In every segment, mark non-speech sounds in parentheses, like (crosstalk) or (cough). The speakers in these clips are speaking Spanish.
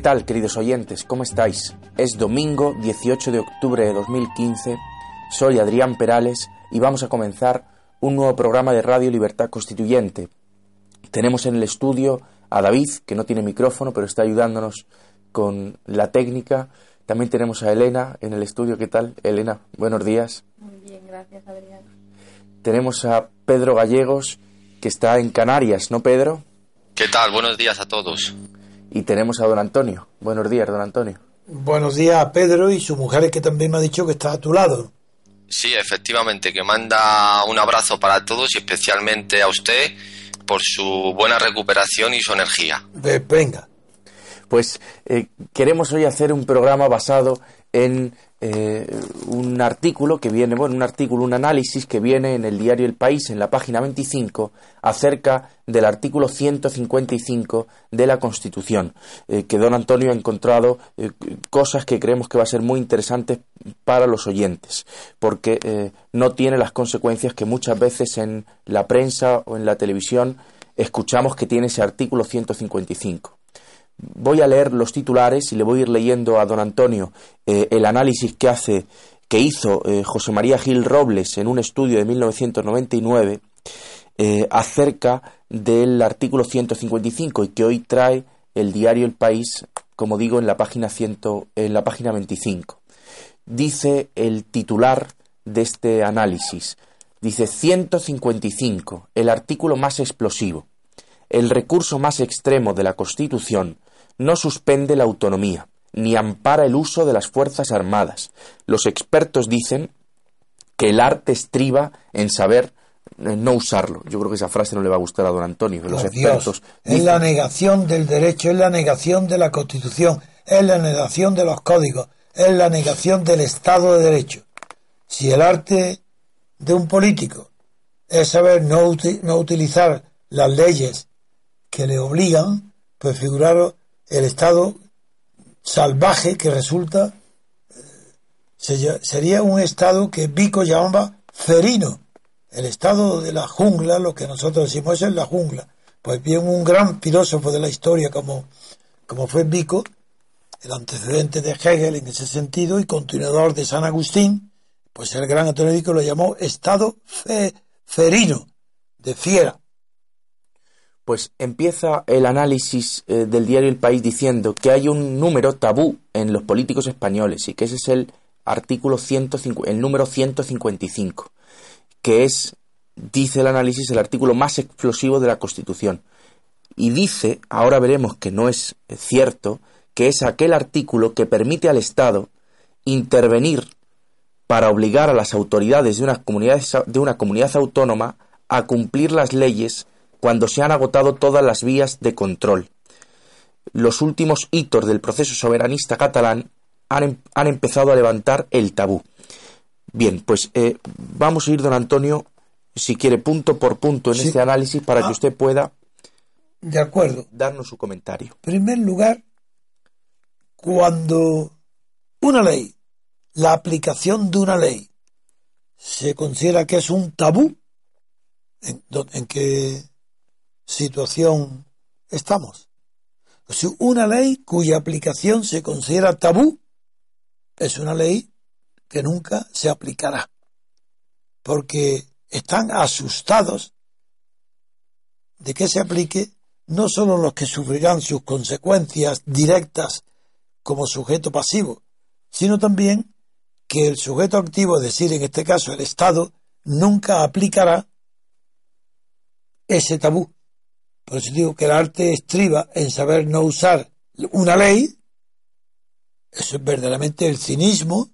Tal, queridos oyentes? ¿Cómo estáis? Es domingo 18 de octubre de 2015. Soy Adrián Perales y vamos a comenzar un nuevo programa de Radio Libertad Constituyente. Tenemos en el estudio a David, que no tiene micrófono, pero está ayudándonos con la técnica. También tenemos a Elena en el estudio. ¿Qué tal, Elena? Buenos días. Muy bien, gracias, Adrián. Tenemos a Pedro Gallegos, que está en Canarias, ¿no, Pedro? ¿Qué tal? Buenos días a todos. Y tenemos a don Antonio. Buenos días, don Antonio. Buenos días a Pedro y su mujer que también me ha dicho que está a tu lado. Sí, efectivamente, que manda un abrazo para todos y especialmente a usted por su buena recuperación y su energía. venga. Pues eh, queremos hoy hacer un programa basado en eh, un artículo que viene, bueno, un artículo, un análisis que viene en el diario El País, en la página 25, acerca del artículo 155 de la Constitución, eh, que don Antonio ha encontrado eh, cosas que creemos que va a ser muy interesantes para los oyentes, porque no tiene las consecuencias que muchas veces en la prensa o en la televisión escuchamos que tiene ese artículo 155 voy a leer los titulares y le voy a ir leyendo a don Antonio eh, el análisis que hace que hizo eh, José María Gil Robles en un estudio de 1999 eh, acerca del artículo 155 y que hoy trae el diario El País, como digo, en la página en la página 25. Dice el titular de este análisis. Dice 155, el artículo más explosivo, el recurso más extremo de la Constitución no suspende la autonomía, ni ampara el uso de las Fuerzas Armadas. Los expertos dicen que el arte estriba en saber eh, no usarlo. Yo creo que esa frase no le va a gustar a don Antonio. los expertos es la negación del derecho, es la negación de la Constitución, es la negación de los códigos, es la negación del Estado de Derecho. Si el arte de un político es saber no, no utilizar las leyes que le obligan, pues figuraros el estado salvaje que resulta eh, sería un estado que Vico llamaba ferino, el estado de la jungla, lo que nosotros decimos es la jungla. Pues bien, un gran filósofo de la historia como, como fue Vico, el antecedente de Hegel en ese sentido y continuador de San Agustín, pues el gran Antonio Vico lo llamó estado ferino, de fiera pues empieza el análisis eh, del diario El País diciendo que hay un número tabú en los políticos españoles y que ese es el artículo 105, el número 155, que es, dice el análisis, el artículo más explosivo de la Constitución. Y dice, ahora veremos que no es cierto, que es aquel artículo que permite al Estado intervenir para obligar a las autoridades de una comunidad, de una comunidad autónoma a cumplir las leyes cuando se han agotado todas las vías de control. Los últimos hitos del proceso soberanista catalán han, em, empezado a levantar el tabú. Bien, pues eh, vamos a ir, don Antonio, si quiere, punto por punto en este análisis para que ah. usted pueda de acuerdo. darnos su comentario. En primer lugar, cuando una ley, la aplicación de una ley, se considera que es un tabú, en, en que situación estamos. Una ley cuya aplicación se considera tabú es una ley que nunca se aplicará, porque están asustados de que se aplique no solo los que sufrirán sus consecuencias directas como sujeto pasivo, sino también que el sujeto activo, es decir, en este caso el Estado, nunca aplicará ese tabú. Por eso digo que el arte estriba en saber no usar una ley. Eso es verdaderamente el cinismo.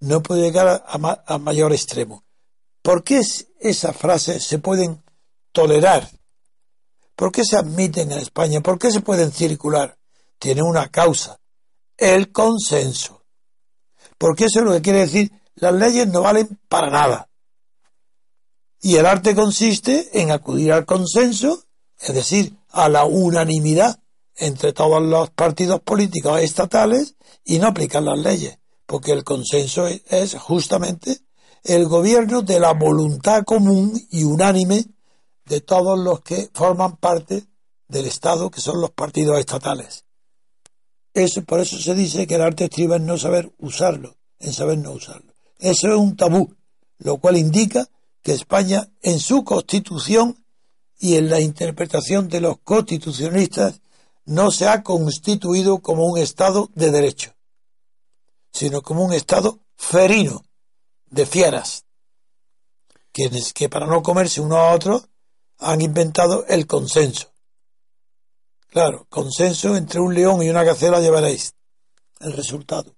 No puede llegar a, mayor extremo. ¿Por qué esas frases se pueden tolerar? ¿Por qué se admiten en España? ¿Por qué se pueden circular? Tiene una causa. El consenso. Porque eso es lo que quiere decir, las leyes no valen para nada. Y el arte consiste en acudir al consenso, es decir, a la unanimidad entre todos los partidos políticos estatales y no aplicar las leyes, porque el consenso es justamente el gobierno de la voluntad común y unánime de todos los que forman parte del Estado, que son los partidos estatales. Eso, por eso se dice que el arte estriba en no saber usarlo, en saber no usarlo. Eso es un tabú, lo cual indica que España en su constitución y en la interpretación de los constitucionalistas no se ha constituido como un Estado de derecho, sino como un Estado ferino, de fieras, quienes que para no comerse uno a otro han inventado el consenso. Claro, consenso entre un león y una gacela llevaréis el resultado.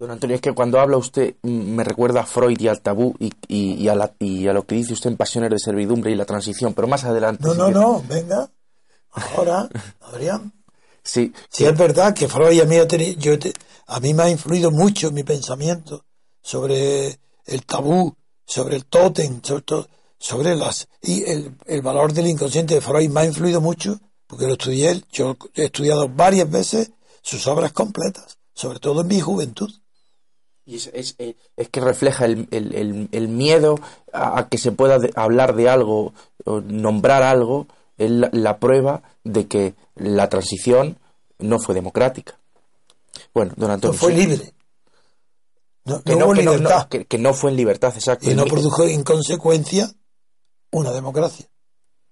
Don Antonio, es que cuando habla usted mm, me recuerda a Freud y al tabú y, y, a, lo que dice usted en Pasiones de Servidumbre y la transición, pero más adelante. No, no, no, venga. Ahora, (laughs) Adrián. Sí. Sí, es verdad que Freud a mí, yo a mí me ha influido mucho en mi pensamiento sobre el tabú, sobre el tótem, sobre todo, sobre las. Y el, el valor del inconsciente de Freud me ha influido mucho porque lo estudié, yo he estudiado varias veces sus obras completas, sobre todo en mi juventud. Y es, es, que refleja el, el, miedo a, que se pueda hablar de algo, o nombrar algo, es la, prueba de que la transición no fue democrática. Bueno, don Antonio. No fue libre. No, que, no, libertad. que, no fue en libertad, exacto. Y no produjo en consecuencia una democracia,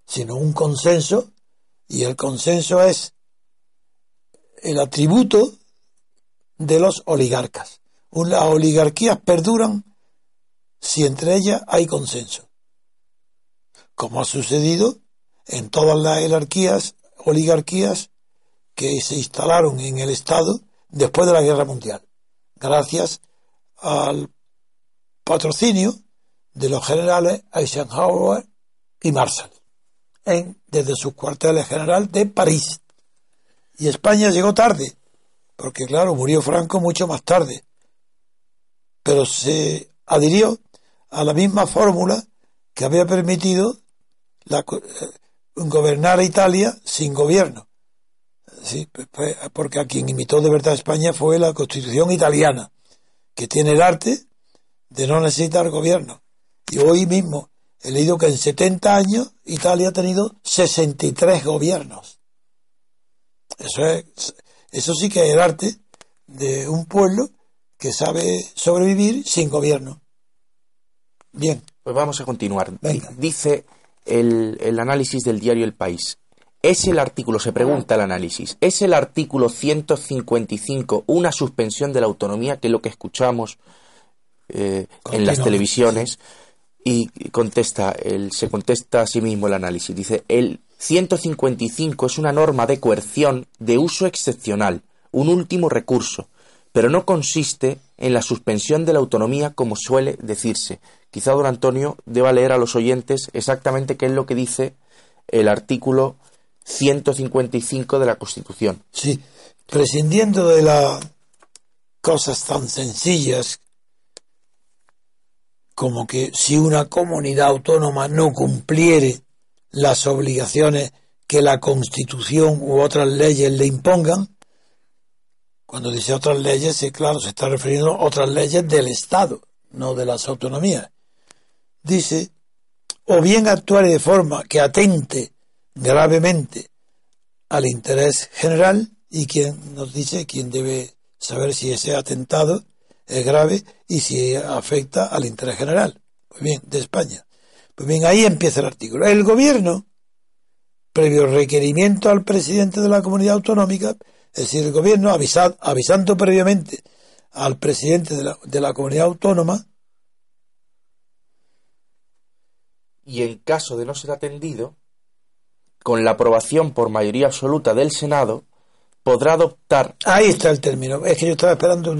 sino un consenso, y el consenso es el atributo de los oligarcas las oligarquías perduran si entre ellas hay consenso. Como ha sucedido en todas las jerarquías, oligarquías que se instalaron en el Estado después de la Guerra Mundial, gracias al patrocinio de los generales Eisenhower y Marshall, en, desde sus cuarteles general de París. Y España llegó tarde, porque claro, murió Franco mucho más tarde, pero se adhirió a la misma fórmula que había permitido la, eh, gobernar a Italia sin gobierno. porque a quien imitó de verdad España fue la constitución italiana, que tiene el arte de no necesitar gobierno. Y hoy mismo he leído que en 70 años Italia ha tenido 63 gobiernos. Eso, es, eso sí que es el arte de un pueblo que sabe sobrevivir sin gobierno. Bien. Pues vamos a continuar. Dice el, el análisis del diario El País. ¿Es el artículo, se pregunta el análisis, ¿es el artículo 155 una suspensión de la autonomía, que es lo que escuchamos eh, en las televisiones? Y contesta, el, se contesta a sí mismo el análisis. Dice, el 155 es una norma de coerción de uso excepcional, un último recurso, pero no consiste en la suspensión de la autonomía como suele decirse. Quizá don Antonio deba leer a los oyentes exactamente qué es lo que dice el artículo 155 de la Constitución. Sí, prescindiendo de las cosas tan sencillas como que si una comunidad autónoma no cumpliere las obligaciones que la Constitución u otras leyes le impongan, cuando dice otras leyes, sí, claro, se está refiriendo a otras leyes del Estado, no de las autonomías. Dice, o bien actuar de forma que atente gravemente al interés general y quién nos dice quién debe saber si ese atentado es grave y si afecta al interés general. Pues bien, de España. Pues bien, ahí empieza el artículo. El gobierno, previo requerimiento al presidente de la comunidad autonómica, es decir, el gobierno avisando previamente al presidente de la, de la comunidad autónoma, y en caso de no ser atendido, con la aprobación por mayoría absoluta del Senado, podrá adoptar. Ahí está el término. Es que yo estaba esperando.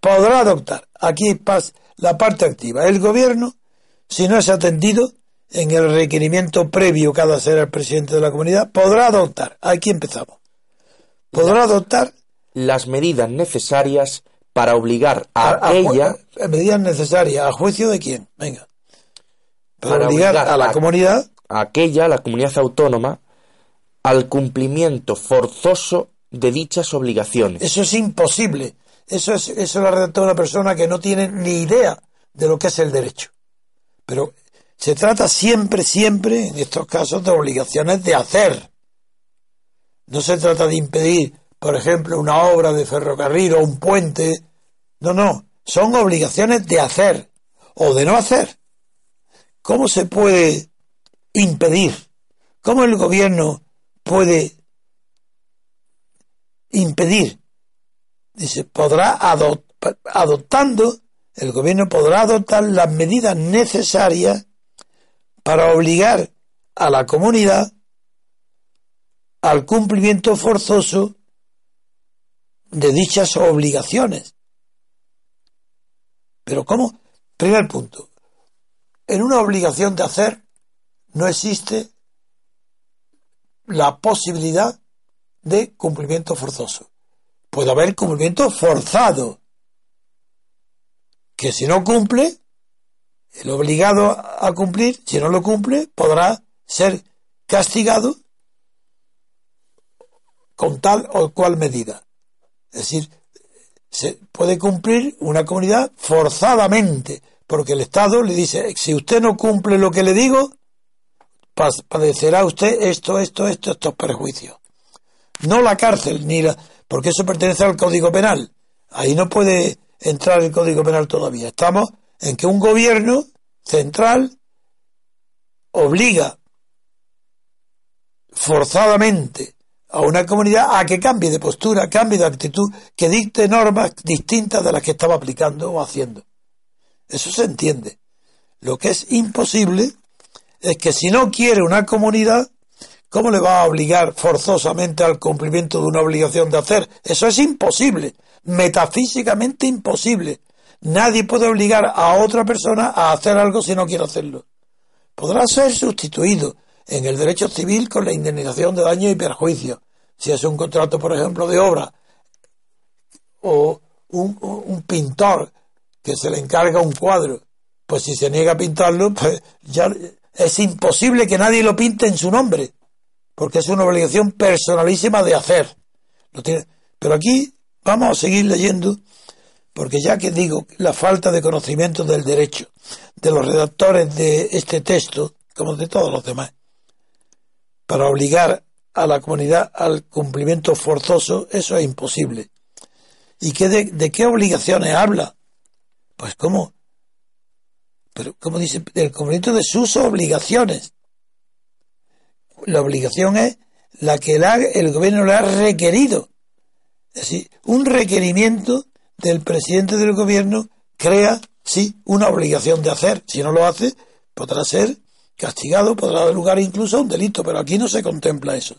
Podrá adoptar. Aquí pasa la parte activa. El gobierno, si no es atendido en el requerimiento previo que ha de hacer el presidente de la comunidad, podrá adoptar. Aquí empezamos. Podrá adoptar las medidas necesarias para obligar a, ella. medidas necesarias. ¿A juicio de quién? Venga. Para, obligar, a la comunidad. A aquella, la comunidad autónoma, al cumplimiento forzoso de dichas obligaciones. Eso es imposible. Eso es eso lo redactado una persona que no tiene ni idea de lo que es el derecho. Pero se trata siempre, siempre, en estos casos, de obligaciones de hacer. No se trata de impedir, por ejemplo, una obra de ferrocarril o un puente. No, no. Son obligaciones de hacer o de no hacer. ¿Cómo se puede impedir? ¿Cómo el gobierno puede impedir. Dice, podrá adoptando, el gobierno podrá adoptar las medidas necesarias para obligar a la comunidad al cumplimiento forzoso de dichas obligaciones. Pero ¿cómo? Primer punto. En una obligación de hacer no existe la posibilidad de cumplimiento forzoso. Puede haber cumplimiento forzado, que si no cumple, el obligado a cumplir, si no lo cumple, podrá ser castigado con tal o cual medida. Es decir, se puede cumplir una comunidad forzadamente, porque el Estado le dice, si usted no cumple lo que le digo, padecerá usted esto, esto, esto, estos perjuicios no la cárcel, ni la, porque eso pertenece al Código Penal. Ahí no puede entrar el Código Penal todavía. Estamos en que un gobierno central obliga forzadamente a una comunidad a que cambie de postura, cambie de actitud, que dicte normas distintas de las que estaba aplicando o haciendo. Eso se entiende. Lo que es imposible es que si no quiere una comunidad, ¿Cómo le va a obligar forzosamente al cumplimiento de una obligación de hacer? Eso es imposible, metafísicamente imposible. Nadie puede obligar a otra persona a hacer algo si no quiere hacerlo. Podrá ser sustituido en el derecho civil con la indemnización de daño y perjuicio. Si es un contrato, por ejemplo, de obra o un, pintor que se le encarga un cuadro, pues si se niega a pintarlo, pues ya es imposible que nadie lo pinte en su nombre porque es una obligación personalísima de hacer. Pero aquí vamos a seguir leyendo, porque ya que digo la falta de conocimiento del derecho de los redactores de este texto, como de todos los demás, para obligar a la comunidad al cumplimiento forzoso, eso es imposible. ¿Y qué de, qué obligaciones habla? Pues cómo, pero como dice, del cumplimiento de sus obligaciones la obligación es la que el, gobierno le ha requerido. Es decir, un requerimiento del presidente del gobierno crea, sí, una obligación de hacer. Si no lo hace, podrá ser castigado, podrá dar lugar incluso a un delito, pero aquí no se contempla eso.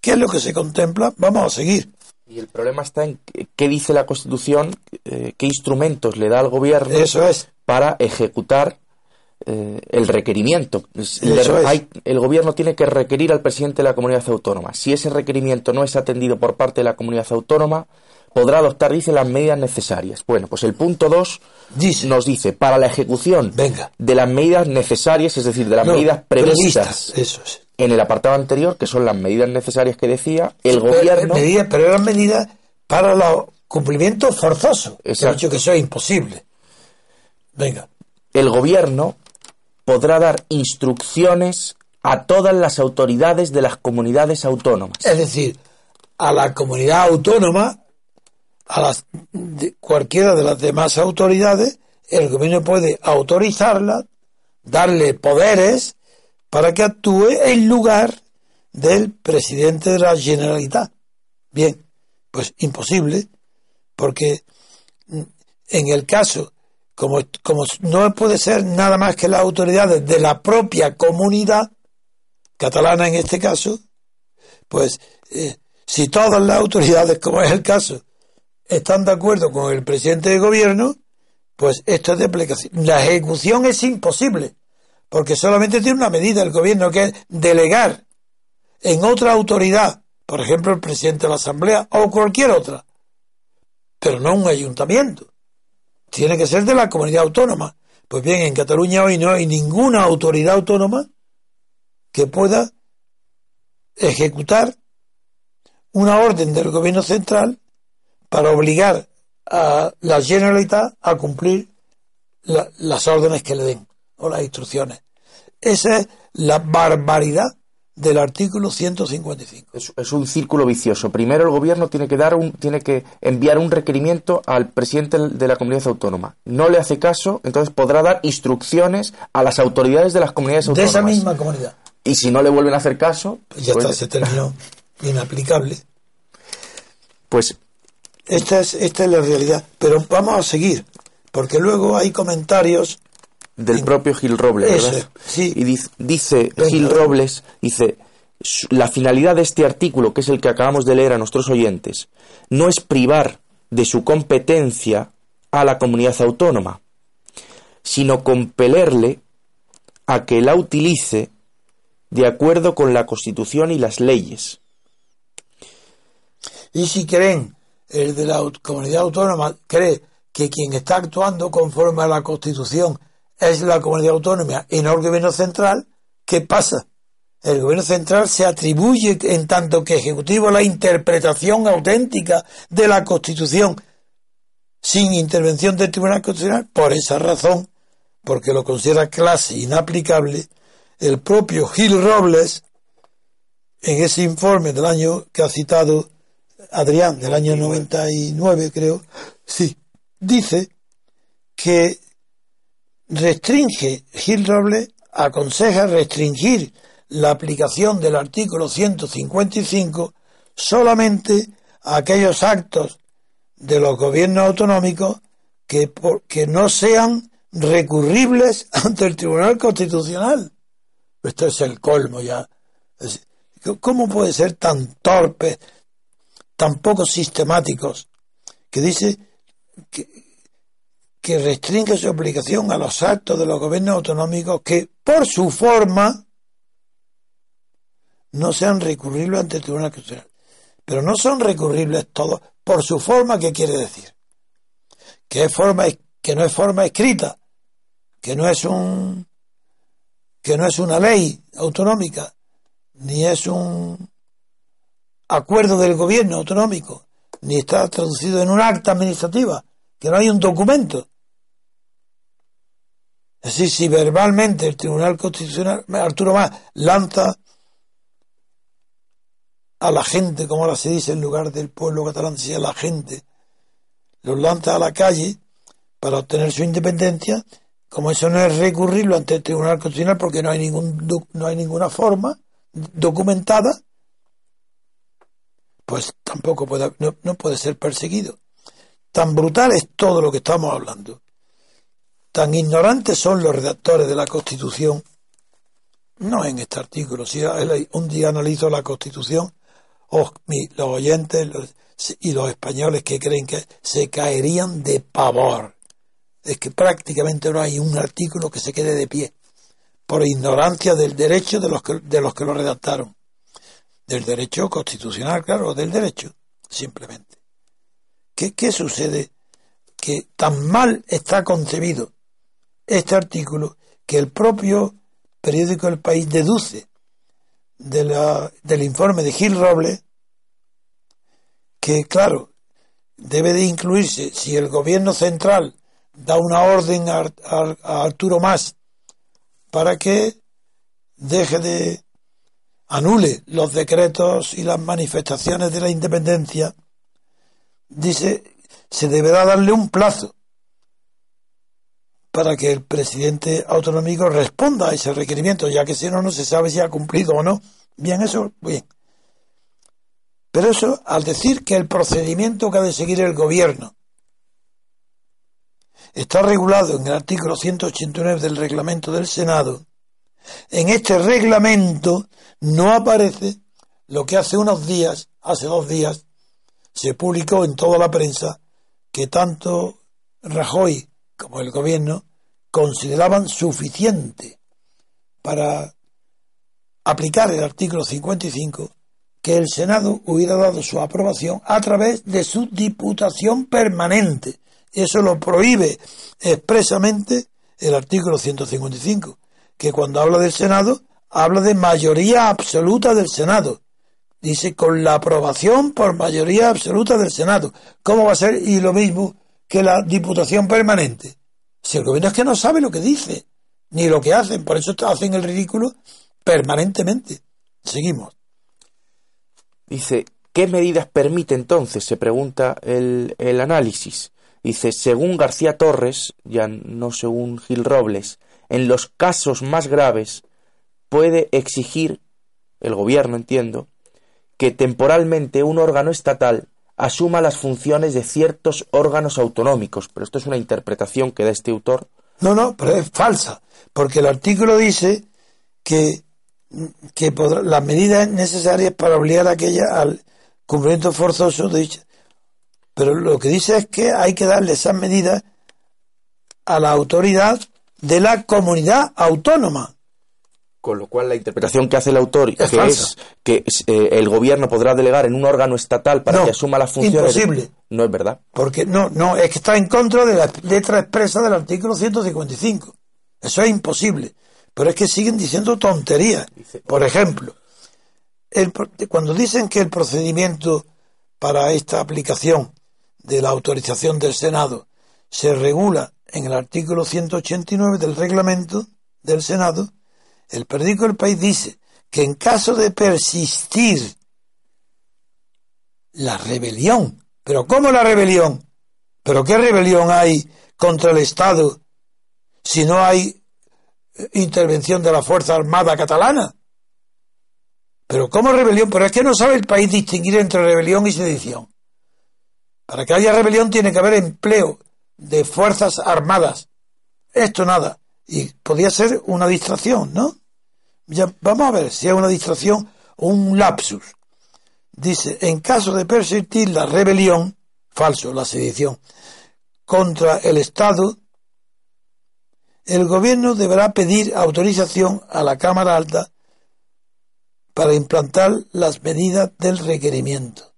¿Qué es lo que se contempla? Vamos a seguir. Y el problema está en qué dice la Constitución, eh, qué instrumentos le da al gobierno eso es. para ejecutar eh, el requerimiento. El, gobierno tiene que requerir al presidente de la comunidad autónoma. Si ese requerimiento no es atendido por parte de la comunidad autónoma, podrá adoptar, dice, las medidas necesarias. Bueno, pues el punto 2 nos dice, para la ejecución de las medidas necesarias, es decir, de las medidas previstas, en el apartado anterior, que son las medidas necesarias que decía, el gobierno... pero eran medidas para el cumplimiento forzoso. He dicho que eso es imposible. Venga. El gobierno podrá dar instrucciones a todas las autoridades de las comunidades autónomas. Es decir, a la comunidad autónoma, a las, de cualquiera de las demás autoridades, el gobierno puede autorizarla, darle poderes para que actúe en lugar del presidente de la Generalitat. Bien, pues imposible, porque en el caso, como, como no puede ser nada más que las autoridades de la propia comunidad, catalana en este caso, pues eh, si todas las autoridades, como es el caso, están de acuerdo con el presidente de gobierno, pues esto es de aplicación. La ejecución es imposible, porque solamente tiene una medida el gobierno que es delegar en otra autoridad, por ejemplo el presidente de la Asamblea o cualquier otra, pero no un ayuntamiento. Tiene que ser de la comunidad autónoma. Pues bien, en Cataluña hoy no hay ninguna autoridad autónoma que pueda ejecutar una orden del gobierno central para obligar a la Generalitat a cumplir las órdenes que le den o las instrucciones. Esa es la barbaridad del artículo 155. Es, un círculo vicioso. Primero el gobierno tiene que dar un, tiene que enviar un requerimiento al presidente de la comunidad autónoma. No le hace caso, entonces podrá dar instrucciones a las autoridades de las comunidades autónomas. De esa misma comunidad. Y si no le vuelven a hacer caso, pues ya está, se terminó (laughs) inaplicable. Pues esta es esta es la realidad, pero vamos a seguir, porque luego hay comentarios del propio Gil Robles, ¿verdad? Sí. Y dice, Gil Robles, dice, la finalidad de este artículo, que es el que acabamos de leer a nuestros oyentes, no es privar de su competencia a la comunidad autónoma, sino compelerle a que la utilice de acuerdo con la Constitución y las leyes. Y si creen, el de la comunidad autónoma cree que quien está actuando conforme a la Constitución es la comunidad autónoma y no el gobierno central, ¿qué pasa? El gobierno central se atribuye en tanto que ejecutivo la interpretación auténtica de la Constitución sin intervención del Tribunal Constitucional. Por esa razón, porque lo considera clase inaplicable, el propio Gil Robles, en ese informe del año que ha citado Adrián, del año 99 creo, sí, dice que restringe, Gil Robles aconseja restringir la aplicación del artículo 155 solamente a aquellos actos de los gobiernos autonómicos que, que no sean recurribles (laughs) ante el Tribunal Constitucional. Esto es el colmo ya. ¿Cómo puede ser tan torpe, tan poco sistemáticos, que dice que, restringe su aplicación a los actos de los gobiernos autonómicos que, por su forma, no sean recurribles ante el Tribunal Constitucional. Pero no son recurribles todos por su forma, ¿qué quiere decir? Que, es forma, que no es forma escrita, que no es un que no es una ley autonómica, ni es un acuerdo del gobierno autonómico, ni está traducido en un acta administrativa, que no hay un documento. Decir, si verbalmente el Tribunal Constitucional, Arturo Más, lanza a la gente, como ahora se dice en lugar del pueblo catalán, si a la gente, los lanza a la calle para obtener su independencia, como eso no es recurrirlo ante el Tribunal Constitucional porque no hay, ningún, no hay ninguna forma documentada, pues tampoco puede, no, puede ser perseguido. Tan brutal es todo lo que estamos hablando. Tan ignorantes son los redactores de la Constitución, no en este artículo, si un día analizo la Constitución, los oyentes y los españoles que creen que se caerían de pavor es que prácticamente no hay un artículo que se quede de pie, por ignorancia del derecho de los que, de los que lo redactaron. Del derecho constitucional, claro, del derecho, simplemente. ¿Qué, sucede? Que tan mal está concebido este artículo que el propio periódico El País deduce del informe de Gil Robles que, claro, debe de incluirse si el gobierno central da una orden a, Arturo Más para que deje de anule los decretos y las manifestaciones de la independencia, dice, se deberá darle un plazo para que el presidente autonómico responda a ese requerimiento, ya que si no, no se sabe si ha cumplido o no. Bien, eso, bien. Pero eso, al decir que el procedimiento que ha de seguir el gobierno está regulado en el artículo 189 del reglamento del Senado, en este reglamento no aparece lo que hace unos días, hace dos días, se publicó en toda la prensa que tanto Rajoy como el gobierno consideraban suficiente para aplicar el artículo 55 que el Senado hubiera dado su aprobación a través de su diputación permanente. Eso lo prohíbe expresamente el artículo 155, que cuando habla del Senado habla de mayoría absoluta del Senado. Dice con la aprobación por mayoría absoluta del Senado. ¿Cómo va a ser? Y lo mismo que la diputación permanente. Si el gobierno es que no sabe lo que dice, ni lo que hacen, por eso hacen el ridículo permanentemente. Seguimos. Dice, ¿qué medidas permite entonces? Se pregunta el, el análisis. Dice, según García Torres, ya no según Gil Robles, en los casos más graves puede exigir, el gobierno entiendo, que temporalmente un órgano estatal asuma las funciones de ciertos órganos autonómicos. Pero esto es una interpretación que da este autor. No, no, pero es falsa, porque el artículo dice que, que las medidas necesarias para obligar a aquella al cumplimiento forzoso de dicha. Pero lo que dice es que hay que darle esas medidas a la autoridad de la comunidad autónoma. Con lo cual la interpretación que hace el autor, que es que eh, el gobierno podrá delegar en un órgano estatal para que asuma las funciones. Imposible. No es verdad. Porque no, no, es que está en contra de la letra expresa del artículo 155. Eso es imposible. Pero es que siguen diciendo tonterías. Por ejemplo, el, cuando dicen que el procedimiento para esta aplicación de la autorización del Senado se regula en el artículo 189 del reglamento del Senado, el periódico El País dice que en caso de persistir la rebelión, pero ¿cómo la rebelión? ¿Pero qué rebelión hay contra el Estado si no hay eh, intervención de la Fuerza Armada Catalana? Pero ¿cómo rebelión? Pero es que no sabe el país distinguir entre rebelión y sedición. Para que haya rebelión tiene que haber empleo de fuerzas armadas. Esto nada. Y podría ser una distracción, ¿no? Ya, vamos a ver si es una distracción o un lapsus. Dice, en caso de persistir la rebelión, falso, la sedición, contra el Estado, el gobierno deberá pedir autorización a la Cámara Alta para implantar las medidas del requerimiento.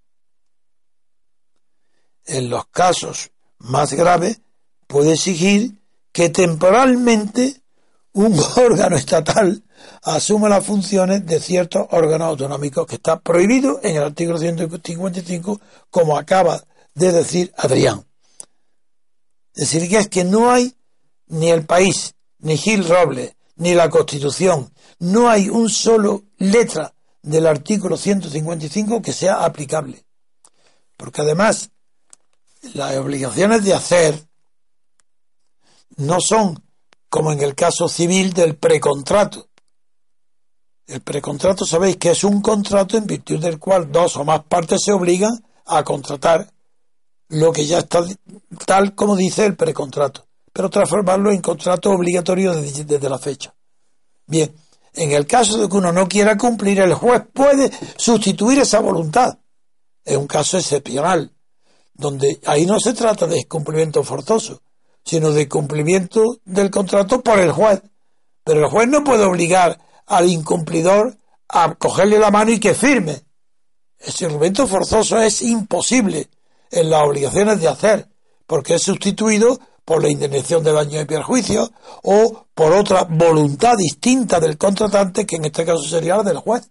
En los casos más graves, puede exigir que temporalmente un (laughs) órgano estatal asuma las funciones de ciertos órganos autonómicos que está prohibido en el artículo 155, como acaba de decir Adrián. Es decir, que es que no hay ni el país, ni Gil Robles, ni la Constitución, no hay un solo letra del artículo 155 que sea aplicable. Porque además, las obligaciones de hacer no son como en el caso civil del precontrato. El precontrato sabéis que es un contrato en virtud del cual dos o más partes se obligan a contratar lo que ya está tal como dice el precontrato, pero transformarlo en contrato obligatorio desde, la fecha. Bien, en el caso de que uno no quiera cumplir, el juez puede sustituir esa voluntad. Es un caso excepcional, donde ahí no se trata de cumplimiento forzoso, sino de cumplimiento del contrato por el juez. Pero el juez no puede obligar al incumplidor a cogerle la mano y que firme. Ese cumplimiento forzoso es imposible en las obligaciones de hacer, porque es sustituido por la indemnización de daño y perjuicio o por otra voluntad distinta del contratante, que en este caso sería la del juez,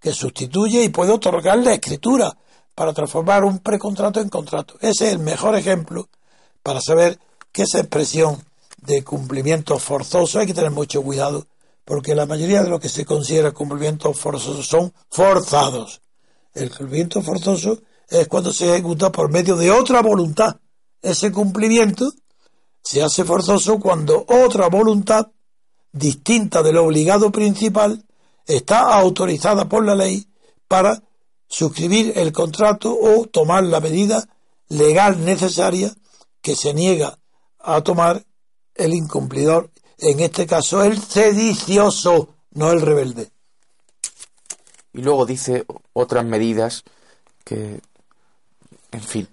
que sustituye y puede otorgar la escritura para transformar un precontrato en contrato. Ese es el mejor ejemplo para saber que esa expresión de cumplimiento forzoso hay que tener mucho cuidado porque la mayoría de lo que se considera cumplimientos forzosos son forzados. El cumplimiento forzoso es cuando se ejecuta por medio de otra voluntad. Ese cumplimiento se hace forzoso cuando otra voluntad distinta del obligado principal está autorizada por la ley para suscribir el contrato o tomar la medida legal necesaria que se niega a tomar el incumplidor, en este caso el sedicioso, no el rebelde. Y luego dice otras medidas que, en fin,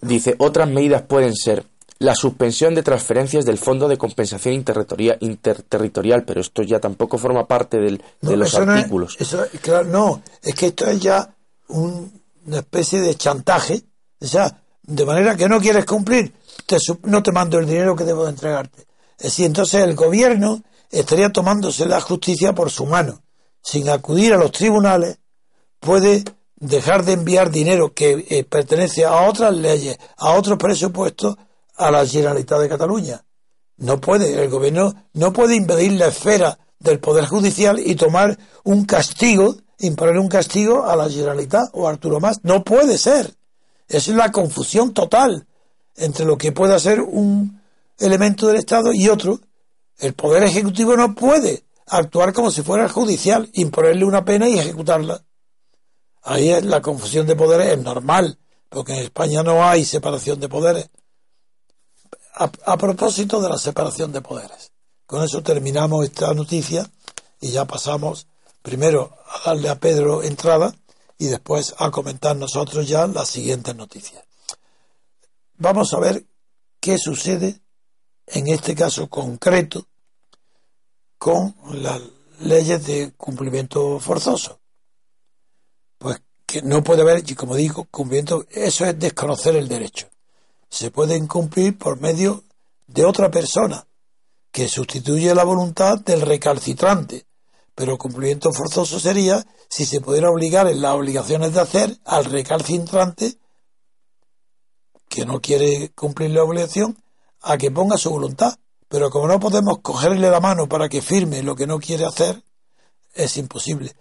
dice otras medidas pueden ser la suspensión de transferencias del Fondo de Compensación Interterritorial, pero esto ya tampoco forma parte del, de los artículos. No es, claro, no, es que esto es ya una especie de chantaje, o sea, de manera que no quieres cumplir, no te mando el dinero que debo de entregarte. Es decir, entonces el gobierno estaría tomándose la justicia por su mano, sin acudir a los tribunales, puede dejar de enviar dinero que eh, pertenece a otras leyes, a otros presupuestos, a la Generalitat de Cataluña. No puede, el gobierno no puede impedir la esfera del Poder Judicial y tomar un castigo, imponer un castigo a la Generalitat o a Arturo Más. No puede ser. Es la confusión total entre lo que puede ser un elemento del Estado y otro. El Poder Ejecutivo no puede actuar como si fuera el judicial, imponerle una pena y ejecutarla. Ahí es la confusión de poderes, es normal, porque en España no hay separación de poderes a, propósito de la separación de poderes. Con eso terminamos esta noticia y ya pasamos primero a darle a Pedro entrada y después a comentar nosotros ya las siguientes noticias. Vamos a ver qué sucede en este caso concreto con las leyes de cumplimiento forzoso. Pues que no puede haber, y como digo, cumplimiento, eso es desconocer el derecho se pueden cumplir por medio de otra persona, que sustituye la voluntad del recalcitrante. Pero cumplimiento forzoso sería si se pudiera obligar en las obligaciones de hacer al recalcitrante que no quiere cumplir la obligación a que ponga su voluntad. Pero como no podemos cogerle la mano para que firme lo que no quiere hacer, es imposible.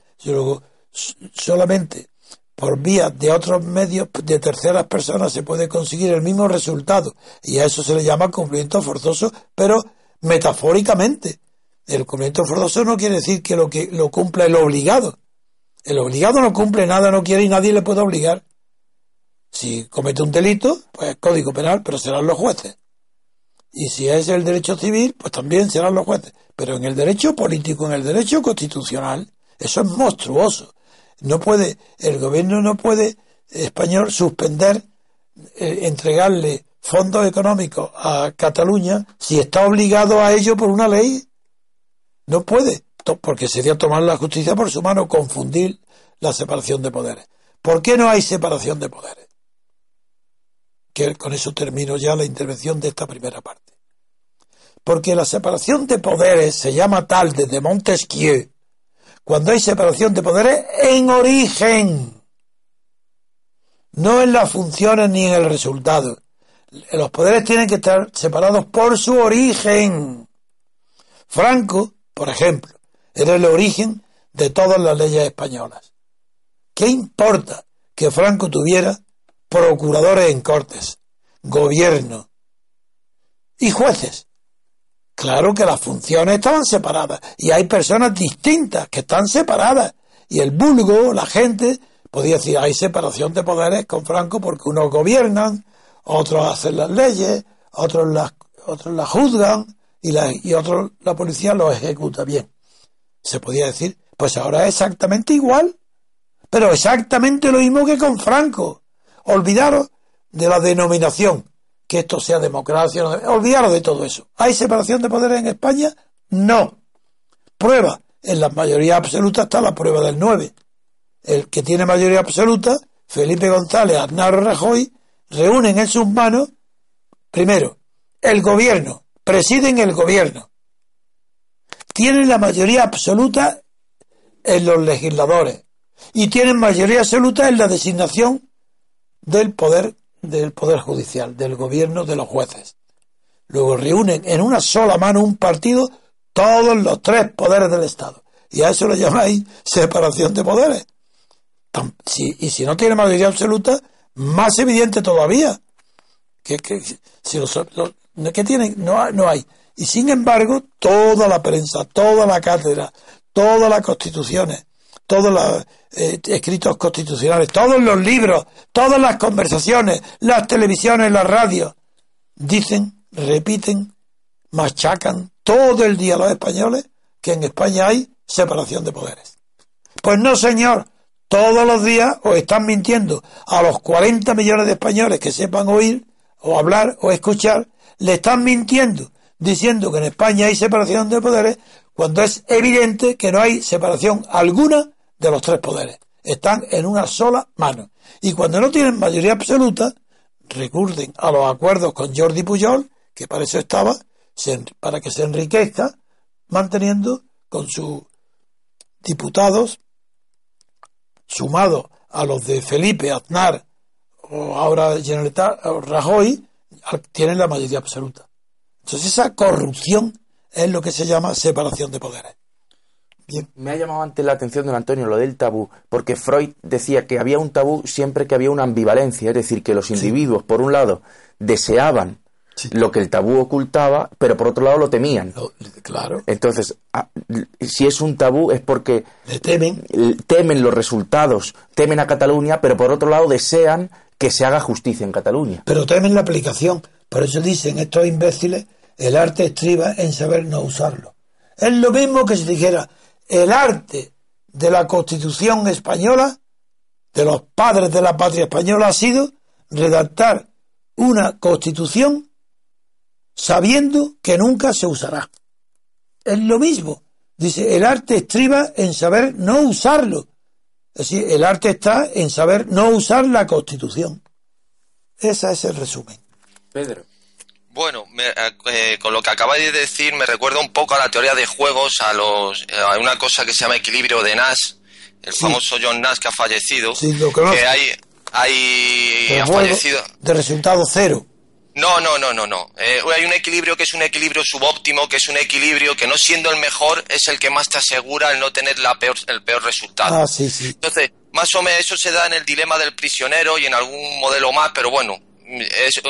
Solamente por vía de otros medios de terceras personas se puede conseguir el mismo resultado y a eso se le llama cumplimiento forzoso, pero metafóricamente. El cumplimiento forzoso no quiere decir que lo que lo cumpla el obligado. El obligado no cumple nada, no quiere y nadie le puede obligar. Si comete un delito, pues código penal, pero serán los jueces. Y si es el derecho civil, pues también serán los jueces. Pero en el derecho político, en el derecho constitucional, eso es monstruoso. No puede, el gobierno no puede español suspender, eh, entregarle fondos económicos a Cataluña si está obligado a ello por una ley. No puede, porque sería tomar la justicia por su mano, confundir la separación de poderes. ¿Por qué no hay separación de poderes? Que con eso termino ya la intervención de esta primera parte. Porque la separación de poderes se llama tal desde Montesquieu cuando hay separación de poderes en origen, no en las funciones ni en el resultado. Los poderes tienen que estar separados por su origen. Franco, por ejemplo, era el origen de todas las leyes españolas. ¿Qué importa que Franco tuviera procuradores en cortes, gobierno y jueces? Claro que las funciones estaban separadas y hay personas distintas que están separadas. Y el vulgo, la gente, podía decir, hay separación de poderes con Franco porque unos gobiernan, otros hacen las leyes, otros las, otros las juzgan y, la, y otros la policía los ejecuta bien. Se podía decir, pues ahora es exactamente igual, pero exactamente lo mismo que con Franco. Olvidaros de la denominación que esto sea democracia. No, de todo eso. ¿Hay separación de poderes en España? No. Prueba. En la mayoría absoluta está la prueba del 9. El que tiene mayoría absoluta, Felipe González, Aznar Rajoy, reúnen en sus manos, primero, el gobierno, presiden el gobierno. Tienen la mayoría absoluta en los legisladores y tienen mayoría absoluta en la designación del poder del Poder Judicial, del gobierno, de los jueces. Luego reúnen en una sola mano un partido todos los tres poderes del Estado. Y a eso le llamáis separación de poderes. y si no tiene mayoría absoluta, más evidente todavía. Que, si los, que tienen, no, no hay. Y sin embargo, toda la prensa, toda la cátedra, todas las constituciones, todos los eh, escritos constitucionales, todos los libros, todas las conversaciones, las televisiones, las radios, dicen, repiten, machacan todo el día los españoles que en España hay separación de poderes. Pues no, señor, todos los días os están mintiendo a los 40 millones de españoles que sepan oír o hablar o escuchar, le están mintiendo diciendo que en España hay separación de poderes cuando es evidente que no hay separación alguna de los tres poderes. Están en una sola mano. Y cuando no tienen mayoría absoluta, recurren a los acuerdos con Jordi Pujol, que para eso estaba, para que se enriquezca, manteniendo con sus diputados, sumados a los de Felipe, Aznar o ahora Generalitat, Rajoy, tienen la mayoría absoluta. Entonces esa corrupción es lo que se llama separación de poderes. Me ha llamado antes la atención, don Antonio, lo del tabú, porque Freud decía que había un tabú siempre que había una ambivalencia, es decir, que los individuos, por un lado, deseaban lo que el tabú ocultaba, pero por otro lado lo temían. claro. Entonces, ah, si es un tabú es porque temen. temen los resultados, temen a Cataluña, pero por otro lado desean que se haga justicia en Cataluña. Pero temen la aplicación. Por eso dicen estos imbéciles, el arte estriba en saber no usarlo. Es lo mismo que si dijera, el arte de la Constitución española, de los padres de la patria española, ha sido redactar una Constitución sabiendo que nunca se usará. Es lo mismo. Dice, el arte estriba en saber no usarlo. Es decir, el arte está en saber no usar la Constitución. Ese es el resumen. Pedro. Bueno, eh, eh, con lo que acabáis de decir me recuerda un poco a la teoría de juegos, a los eh, a una cosa que se llama equilibrio de Nash, el famoso John Nash que ha fallecido, sí, lo que hay, hay ha fallecido de resultado cero. No, no, no, no, no. hay un equilibrio que es un equilibrio subóptimo, que es un equilibrio que no siendo el mejor es el que más te asegura el no tener la peor, el peor resultado. Ah, sí, sí. Entonces, más o menos eso se da en el dilema del prisionero y en algún modelo más, pero bueno, es,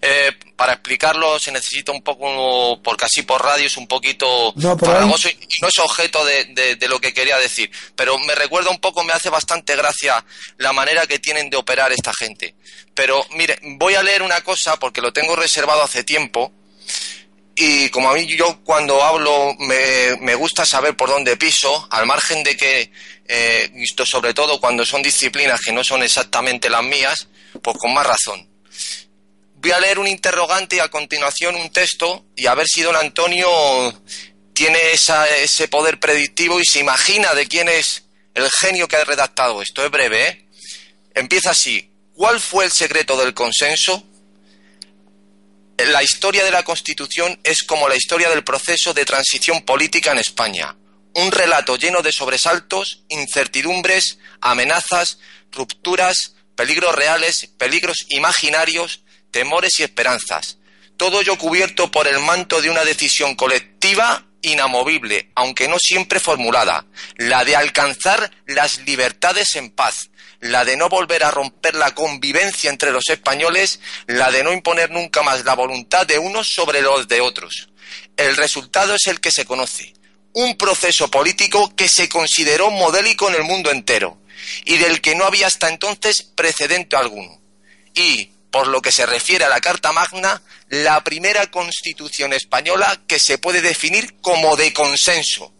eh, para explicarlo se necesita un poco, porque así por radio es un poquito no, y no es objeto de, de, lo que quería decir. Pero me recuerda un poco, me hace bastante gracia la manera que tienen de operar esta gente. Pero mire, voy a leer una cosa porque lo tengo reservado hace tiempo. Y como a mí yo cuando hablo me, me gusta saber por dónde piso, al margen de que, eh, esto sobre todo cuando son disciplinas que no son exactamente las mías, pues con más razón voy a leer un interrogante y a continuación un texto y a ver si don Antonio tiene ese poder predictivo y se imagina de quién es el genio que ha redactado esto. Es breve, ¿eh? Empieza así. ¿Cuál fue el secreto del consenso? La historia de la Constitución es como la historia del proceso de transición política en España. Un relato lleno de sobresaltos, incertidumbres, amenazas, rupturas, peligros reales, peligros imaginarios, temores y esperanzas. Todo ello cubierto por el manto de una decisión colectiva inamovible, aunque no siempre formulada, la de alcanzar las libertades en paz, la de no volver a romper la convivencia entre los españoles, la de no imponer nunca más la voluntad de unos sobre los de otros. El resultado es el que se conoce, un proceso político que se consideró modélico en el mundo entero y del que no había hasta entonces precedente alguno. Y, por lo que se refiere a la Carta Magna, la primera constitución española que se puede definir como de consenso.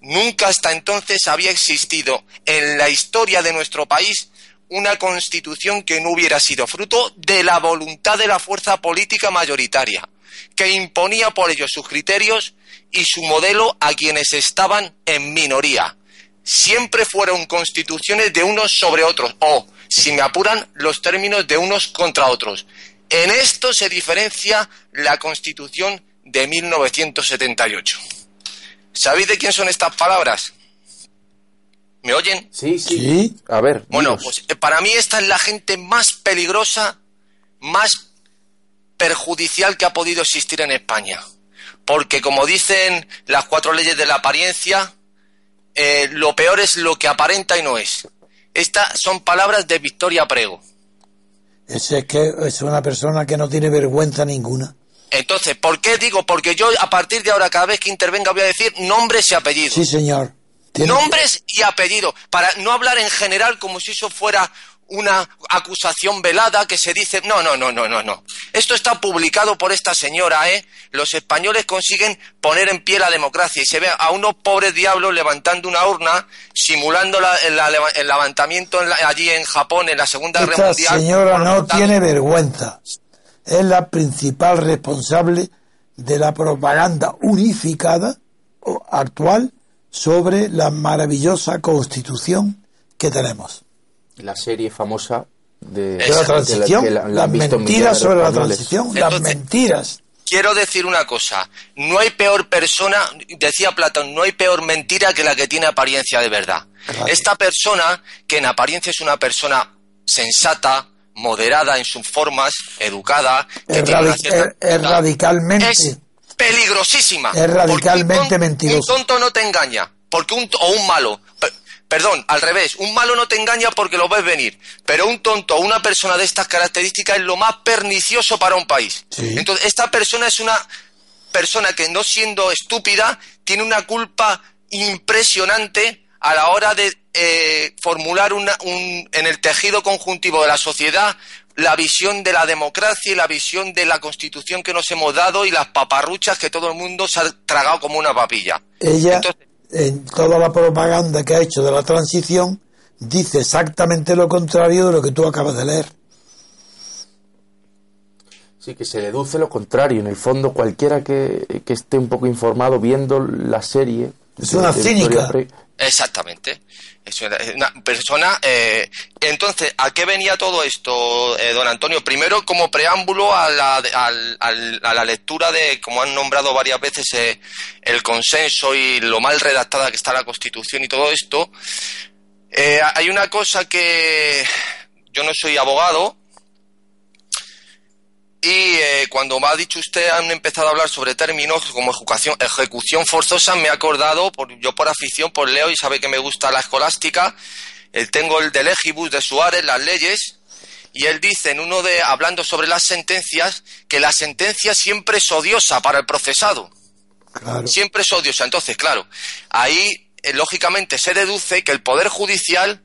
Nunca hasta entonces había existido en la historia de nuestro país una constitución que no hubiera sido fruto de la voluntad de la fuerza política mayoritaria, que imponía por ello sus criterios y su modelo a quienes estaban en minoría. Siempre fueron constituciones de unos sobre otros, o si me apuran, los términos de unos contra otros. En esto se diferencia la Constitución de 1978. ¿Sabéis de quién son estas palabras? ¿Me oyen? Sí, sí. A ver. Bueno, pues eh, para mí esta es la gente más peligrosa, más perjudicial que ha podido existir en España. porque como dicen las cuatro leyes de la apariencia, eh, lo peor es lo que aparenta y no es. Estas son palabras de Victoria Prego. Es que es una persona que no tiene vergüenza ninguna. Entonces, ¿por qué digo? Porque yo a partir de ahora, cada vez que intervenga, voy a decir nombres y apellidos. Sí, señor. Nombres y apellidos, para no hablar en general como si eso fuera una acusación velada que se dice, no, no, no, no, no, no. Esto está publicado por esta señora, ¿eh? Los españoles consiguen poner en pie la democracia y se ve a unos pobres diablos levantando una urna, simulando el, levantamiento allí en Japón en la Segunda Guerra Mundial. Esta señora no tiene vergüenza. Es la principal responsable de la propaganda unificada actual sobre la maravillosa constitución que tenemos la serie famosa de, la transición, las mentiras sobre la transición, las mentiras. Quiero decir una cosa, no hay peor persona, decía Platón, no hay peor mentira que la que tiene apariencia de verdad. Esta persona, que en apariencia es una persona sensata, moderada en sus formas, educada, que es, radicalmente es peligrosísima. Es radicalmente mentiroso. Un tonto no te engaña, porque un o un malo, Perdón, al revés, un malo no te engaña porque lo ves venir, pero un tonto o una persona de estas características es lo más pernicioso para un país. Entonces, esta persona es una persona que no siendo estúpida, tiene una culpa impresionante a la hora de eh, formular un, en el tejido conjuntivo de la sociedad la visión de la democracia y la visión de la constitución que nos hemos dado y las paparruchas que todo el mundo se ha tragado como una papilla. Ella, en toda la propaganda que ha hecho de la transición, dice exactamente lo contrario de lo que tú acabas de leer. Sí, que se deduce lo contrario. En el fondo, cualquiera que, esté un poco informado viendo la serie. Es una cínica. Exactamente. Es una, persona. Eh, entonces, ¿a qué venía todo esto, eh, don Antonio? Primero, como preámbulo a la, a, la lectura de, como han nombrado varias veces, eh, el consenso y lo mal redactada que está la Constitución y todo esto. hay una cosa que yo no soy abogado, y eh, cuando me ha dicho usted, han empezado a hablar sobre términos como ejecución, ejecución forzosa, me he acordado, por, yo por afición, por leo y sabe que me gusta la escolástica, eh, tengo el de Legibus de Suárez, las leyes, y él dice en uno de, hablando sobre las sentencias, que la sentencia siempre es odiosa para el procesado. Siempre es odiosa. Entonces, claro, ahí eh, lógicamente se deduce que el Poder Judicial,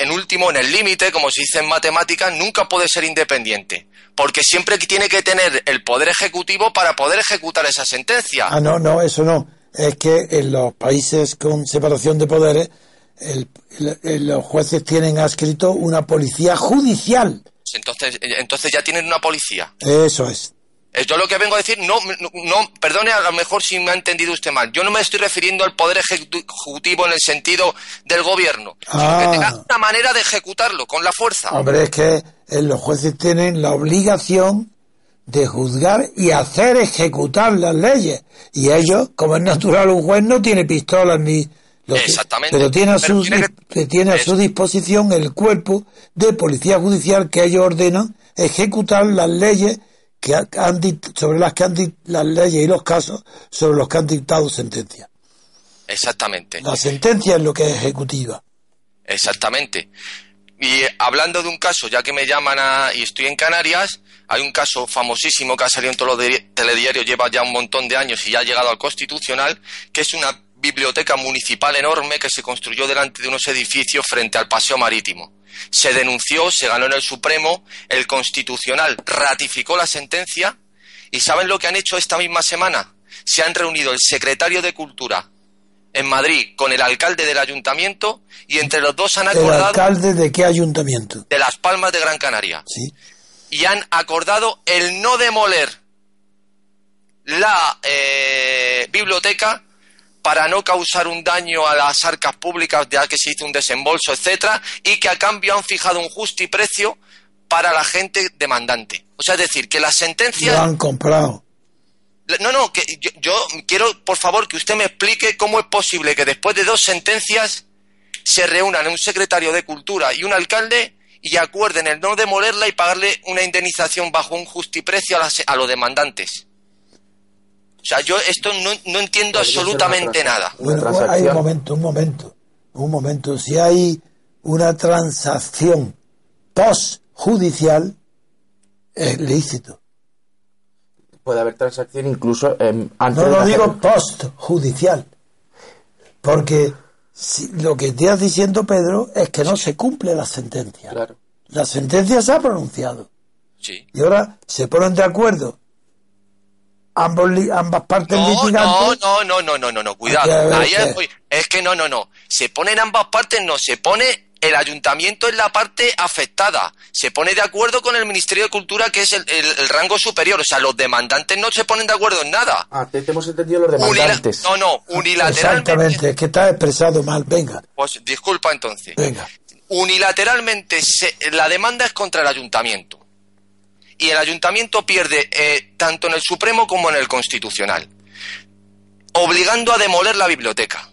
en último, en el límite, como se dice en matemáticas, nunca puede ser independiente porque siempre tiene que tener el poder ejecutivo para poder ejecutar esa sentencia. Ah, no, no, eso no. Es que en los países con separación de poderes, los jueces tienen adscrito una policía judicial. Entonces, entonces ya tienen una policía. Eso es. Yo lo que vengo a decir, no, no, perdone a lo mejor si me ha entendido usted mal. Yo no me estoy refiriendo al poder ejecutivo en el sentido del gobierno, sino que tenga ah. una manera de ejecutarlo con la fuerza. Hombre, es que eh, los jueces tienen la obligación de juzgar y hacer ejecutar las leyes. Y ellos, como es natural, un juez no tiene pistolas ni. Exactamente. pero tiene a, su, tiene a su disposición el cuerpo de policía judicial que ellos ordenan ejecutar las leyes que han, sobre las que han las leyes y los casos sobre los que han dictado sentencia. Exactamente. La sentencia es lo que es ejecutiva. Exactamente. Y hablando de un caso, ya que me llaman a, y estoy en Canarias, hay un caso famosísimo que ha salido en todos los telediarios, lleva ya un montón de años y ya ha llegado al Constitucional, que es una biblioteca municipal enorme que se construyó delante de unos edificios frente al Paseo Marítimo. Se denunció, se ganó en el Supremo, el Constitucional ratificó la sentencia y ¿saben lo que han hecho esta misma semana? Se han reunido el secretario de Cultura en Madrid con el alcalde del ayuntamiento y entre los dos han acordado... ¿El alcalde de qué ayuntamiento? De Las Palmas de Gran Canaria. Sí. Y han acordado el no demoler la eh, biblioteca para no causar un daño a las arcas públicas ya que se hizo un desembolso, etcétera, y que a cambio han fijado un justiprecio para la gente demandante. O sea, es decir, que las sentencias... Lo han comprado. No, no, que yo, quiero, por favor, que usted me explique cómo es posible que después de dos sentencias se reúnan un secretario de Cultura y un alcalde y acuerden el no demolerla y pagarle una indemnización bajo un justiprecio a, a los demandantes. O sea, yo esto no, no entiendo absolutamente nada. Bueno, pues hay un momento, un momento, un momento. Si hay una transacción post-judicial, es lícito. Puede haber transacción incluso antes No lo digo post-judicial, porque lo que estás diciendo, Pedro, es que no se cumple la sentencia. Claro. La sentencia se ha pronunciado. Sí. Y ahora se ponen de acuerdo ambos ambas partes no, litigantes. No, no, no, no, no, no, cuidado. Ahí es, es, que no, no, no. Se ponen ambas partes, no, se pone el ayuntamiento es la parte afectada. Se pone de acuerdo con el Ministerio de Cultura, que es el, rango superior. O sea, los demandantes no se ponen de acuerdo en nada. Ah, te, hemos entendido los demandantes. no, no, unilateralmente. Exactamente, es que está expresado mal. Venga. Pues disculpa entonces. Venga. Unilateralmente la demanda es contra el ayuntamiento. Y el ayuntamiento pierde eh, tanto en el Supremo como en el Constitucional, obligando a demoler la biblioteca.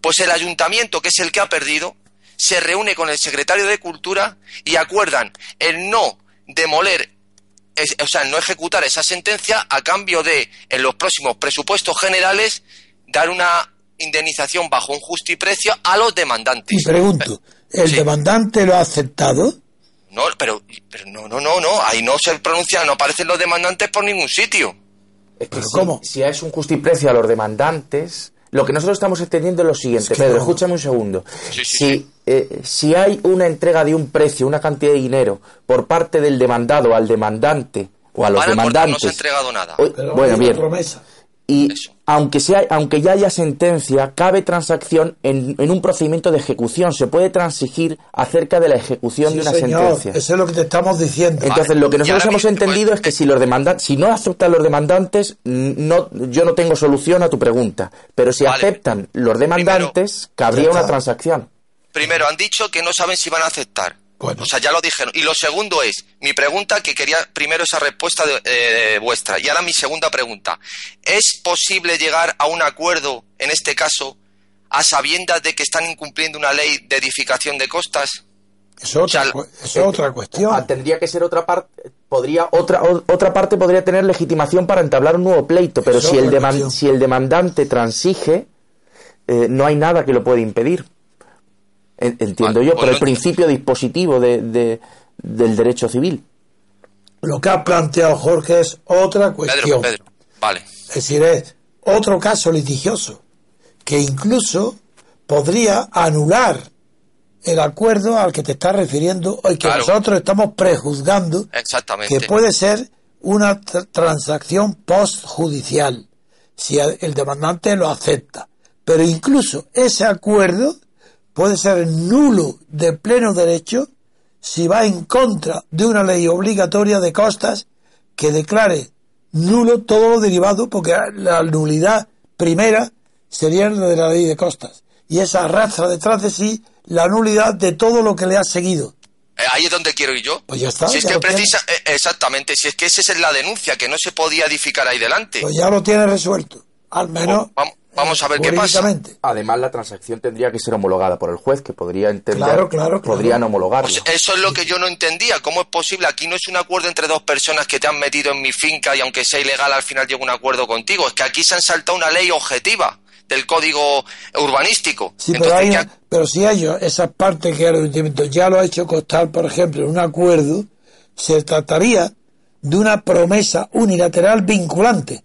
Pues el ayuntamiento, que es el que ha perdido, se reúne con el secretario de Cultura y acuerdan el no demoler, o sea, el no ejecutar esa sentencia a cambio de, en los próximos presupuestos generales, dar una indemnización bajo un justiprecio a los demandantes. Y pregunto, ¿el demandante lo ha aceptado? No, pero, pero no, no, no, no, ahí no se pronuncia, no aparecen los demandantes por ningún sitio. Es que ¿Cómo? si es un justiprecio a los demandantes, lo que nosotros estamos entendiendo es lo siguiente, Pedro, escúchame un segundo. si, eh, si hay una entrega de un precio, una cantidad de dinero por parte del demandado al demandante o a los demandantes. No se ha entregado nada. bueno, bien. Y aunque, sea, aunque ya haya sentencia, cabe transacción en, en, un procedimiento de ejecución. Se puede transigir acerca de la ejecución de una sentencia. Eso es lo que te estamos diciendo. Entonces, lo que nosotros hemos entendido es que si los demandantes, si no aceptan los demandantes, no, yo no tengo solución a tu pregunta. Pero si aceptan los demandantes, cabría una transacción. Primero, han dicho que no saben si van a aceptar. O sea, ya lo dijeron. Y lo segundo es, mi pregunta, que quería primero esa respuesta de, eh, vuestra. Y ahora mi segunda pregunta. ¿Es posible llegar a un acuerdo, en este caso, a sabiendas de que están incumpliendo una ley de edificación de costas? Es otra, es otra cuestión. Ah, tendría que ser otra parte. Podría, otra, otra parte podría tener legitimación para entablar un nuevo pleito, pero si el, si el demandante transige, eh, no hay nada que lo pueda impedir. Entiendo yo, por el principio dispositivo de, del derecho civil. Lo que ha planteado Jorge es otra cuestión. Vale. Es decir, es otro caso litigioso que incluso podría anular el acuerdo al que te estás refiriendo y que nosotros estamos prejuzgando Exactamente. que puede ser una transacción postjudicial si el demandante lo acepta. Pero incluso ese acuerdo puede ser nulo de pleno derecho si va en contra de una ley obligatoria de costas que declare nulo todo lo derivado, porque la nulidad primera sería la de la ley de costas. Y esa arrastra detrás de sí la nulidad de todo lo que le ha seguido. Eh, ahí es donde quiero ir yo. Pues ya está. Si es que precisa, eh, exactamente, si es que esa es la denuncia, que no se podía edificar ahí delante. Pues ya lo tiene resuelto. Al menos. vamos, Vamos a ver qué pasa. Además, la transacción tendría que ser homologada por el juez, que podría entender, claro, claro, podrían homologarlo. Pues eso es lo que yo no entendía. ¿Cómo es posible? Aquí no es un acuerdo entre dos personas que te han metido en mi finca y aunque sea ilegal, al final llega un acuerdo contigo. Es que aquí se han saltado una ley objetiva del código urbanístico. Sí, pero, si hay esa parte que el ya lo ha hecho constar, por ejemplo, en un acuerdo, se trataría de una promesa unilateral vinculante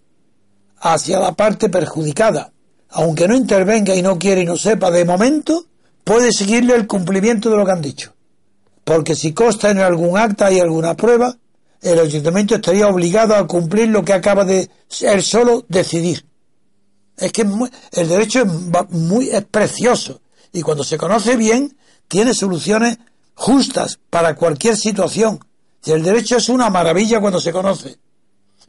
hacia la parte perjudicada aunque no intervenga y no quiere y no sepa de momento, puede seguirle el cumplimiento de lo que han dicho. Porque si consta en algún acta y alguna prueba, el ayuntamiento estaría obligado a cumplir lo que acaba de él solo decidir. Es que el derecho es, muy, es precioso y cuando se conoce bien, tiene soluciones justas para cualquier situación. Y el derecho es una maravilla cuando se conoce.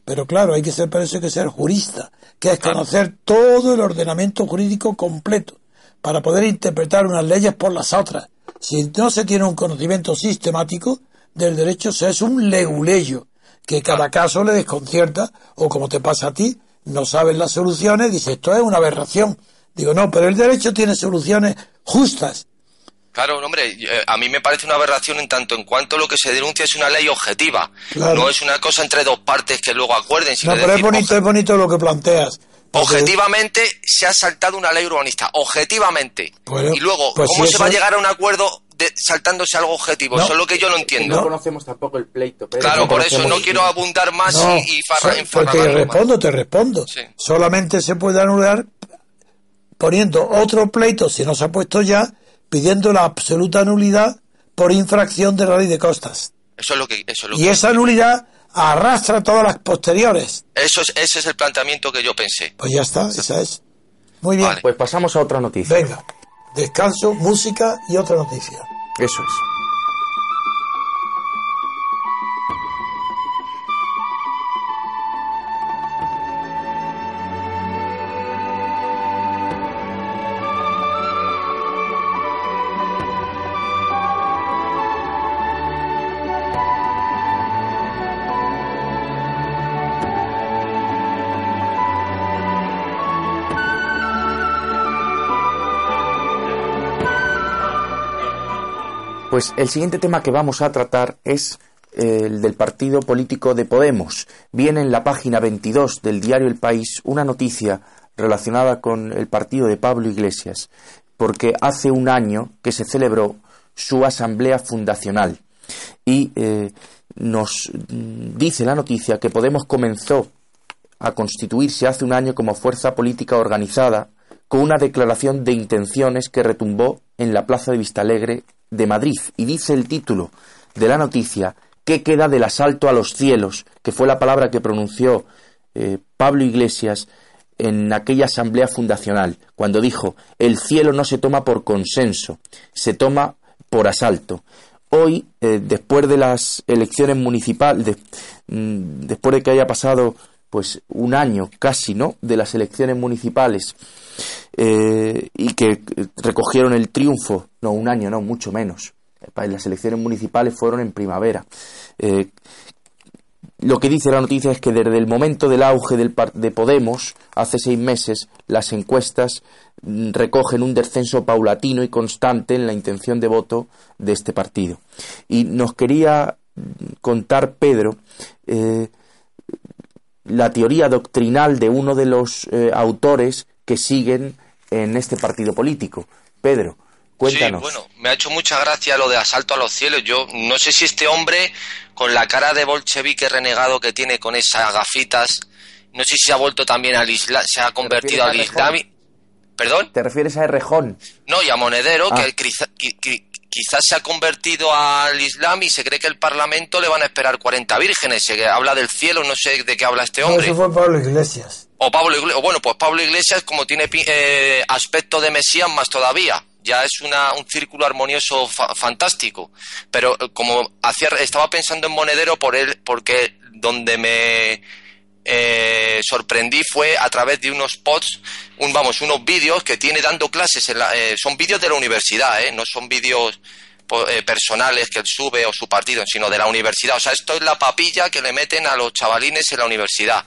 Pero claro, hay que ser, para eso hay que ser jurista, que es conocer todo el ordenamiento jurídico completo para poder interpretar unas leyes por las otras. Si no se tiene un conocimiento sistemático del derecho, se es un leguleyo, que cada caso le desconcierta, o como te pasa a ti, no sabes las soluciones, dices, esto es una aberración. Digo, no, pero el derecho tiene soluciones justas. Claro, hombre, eh, a mí me parece una aberración en tanto en cuanto lo que se denuncia es una ley objetiva. No es una cosa entre dos partes que luego acuerden. no, pero es bonito, es bonito lo que planteas. Objetivamente se ha saltado una ley urbanista. Objetivamente. y luego, pues ¿cómo se va a llegar a un acuerdo saltándose algo objetivo? eso es lo que yo no entiendo. No conocemos tampoco el pleito. claro, por eso no quiero abundar más y, y pues Te respondo, te respondo. Solamente se puede anular poniendo otro pleito, si no se ha puesto ya, pidiendo la absoluta nulidad por infracción de la ley de costas. Eso es lo que, eso y esa nulidad arrastra todas las posteriores. Eso es, ese es el planteamiento que yo pensé. Pues ya está, esa es. Muy bien. Pues pasamos a otra noticia. Venga, descanso, música y otra noticia. Eso es. Pues el siguiente tema que vamos a tratar es eh, el del partido político de Podemos. Viene en la página 22 del diario El País una noticia relacionada con el partido de Pablo Iglesias, porque hace un año que se celebró su asamblea fundacional y eh, nos dice la noticia que Podemos comenzó a constituirse hace un año como fuerza política organizada con una declaración de intenciones que retumbó en la plaza de Vistalegre de Madrid y dice el título de la noticia ¿Qué queda del asalto a los cielos? que fue la palabra que pronunció eh, Pablo Iglesias en aquella asamblea fundacional, cuando dijo el cielo no se toma por consenso, se toma por asalto. Hoy, eh, después de las elecciones municipales, mm, después de que haya pasado pues un año casi, ¿no? de las elecciones municipales eh, y que recogieron el triunfo, no un año, no, mucho menos. Las elecciones municipales fueron en primavera. Eh, lo que dice la noticia es que desde el momento del auge del de Podemos, hace seis meses, las encuestas mm, recogen un descenso paulatino y constante en la intención de voto de este partido. Y nos quería contar Pedro eh, la teoría doctrinal de uno de los autores que siguen en este partido político. Pedro, cuéntanos. Sí, bueno, me ha hecho mucha gracia lo de asalto a los cielos. Yo no sé si este hombre, con la cara de bolchevique renegado que tiene con esas gafitas, no sé si se ha vuelto también al Islam, se ha convertido al Islam. ¿Perdón? ¿Te refieres a Errejón? No, y a Monedero, que, ah. quizás se ha convertido al Islam y se cree que el Parlamento le van a esperar 40 vírgenes. Se habla del cielo, no sé de qué habla este hombre. eso fue Pablo Iglesias. O Pablo Iglesias, bueno, pues Pablo Iglesias como tiene eh, aspecto de Mesías más todavía. Ya es un círculo armonioso fantástico. Pero eh, como hacía, estaba pensando en Monedero por él, porque donde me eh, sorprendí fue a través de unos pods, un, vamos, unos vídeos que tiene dando clases. son vídeos de la universidad, no son vídeos personales que él sube o su partido, sino de la universidad. O sea, esto es la papilla que le meten a los chavalines en la universidad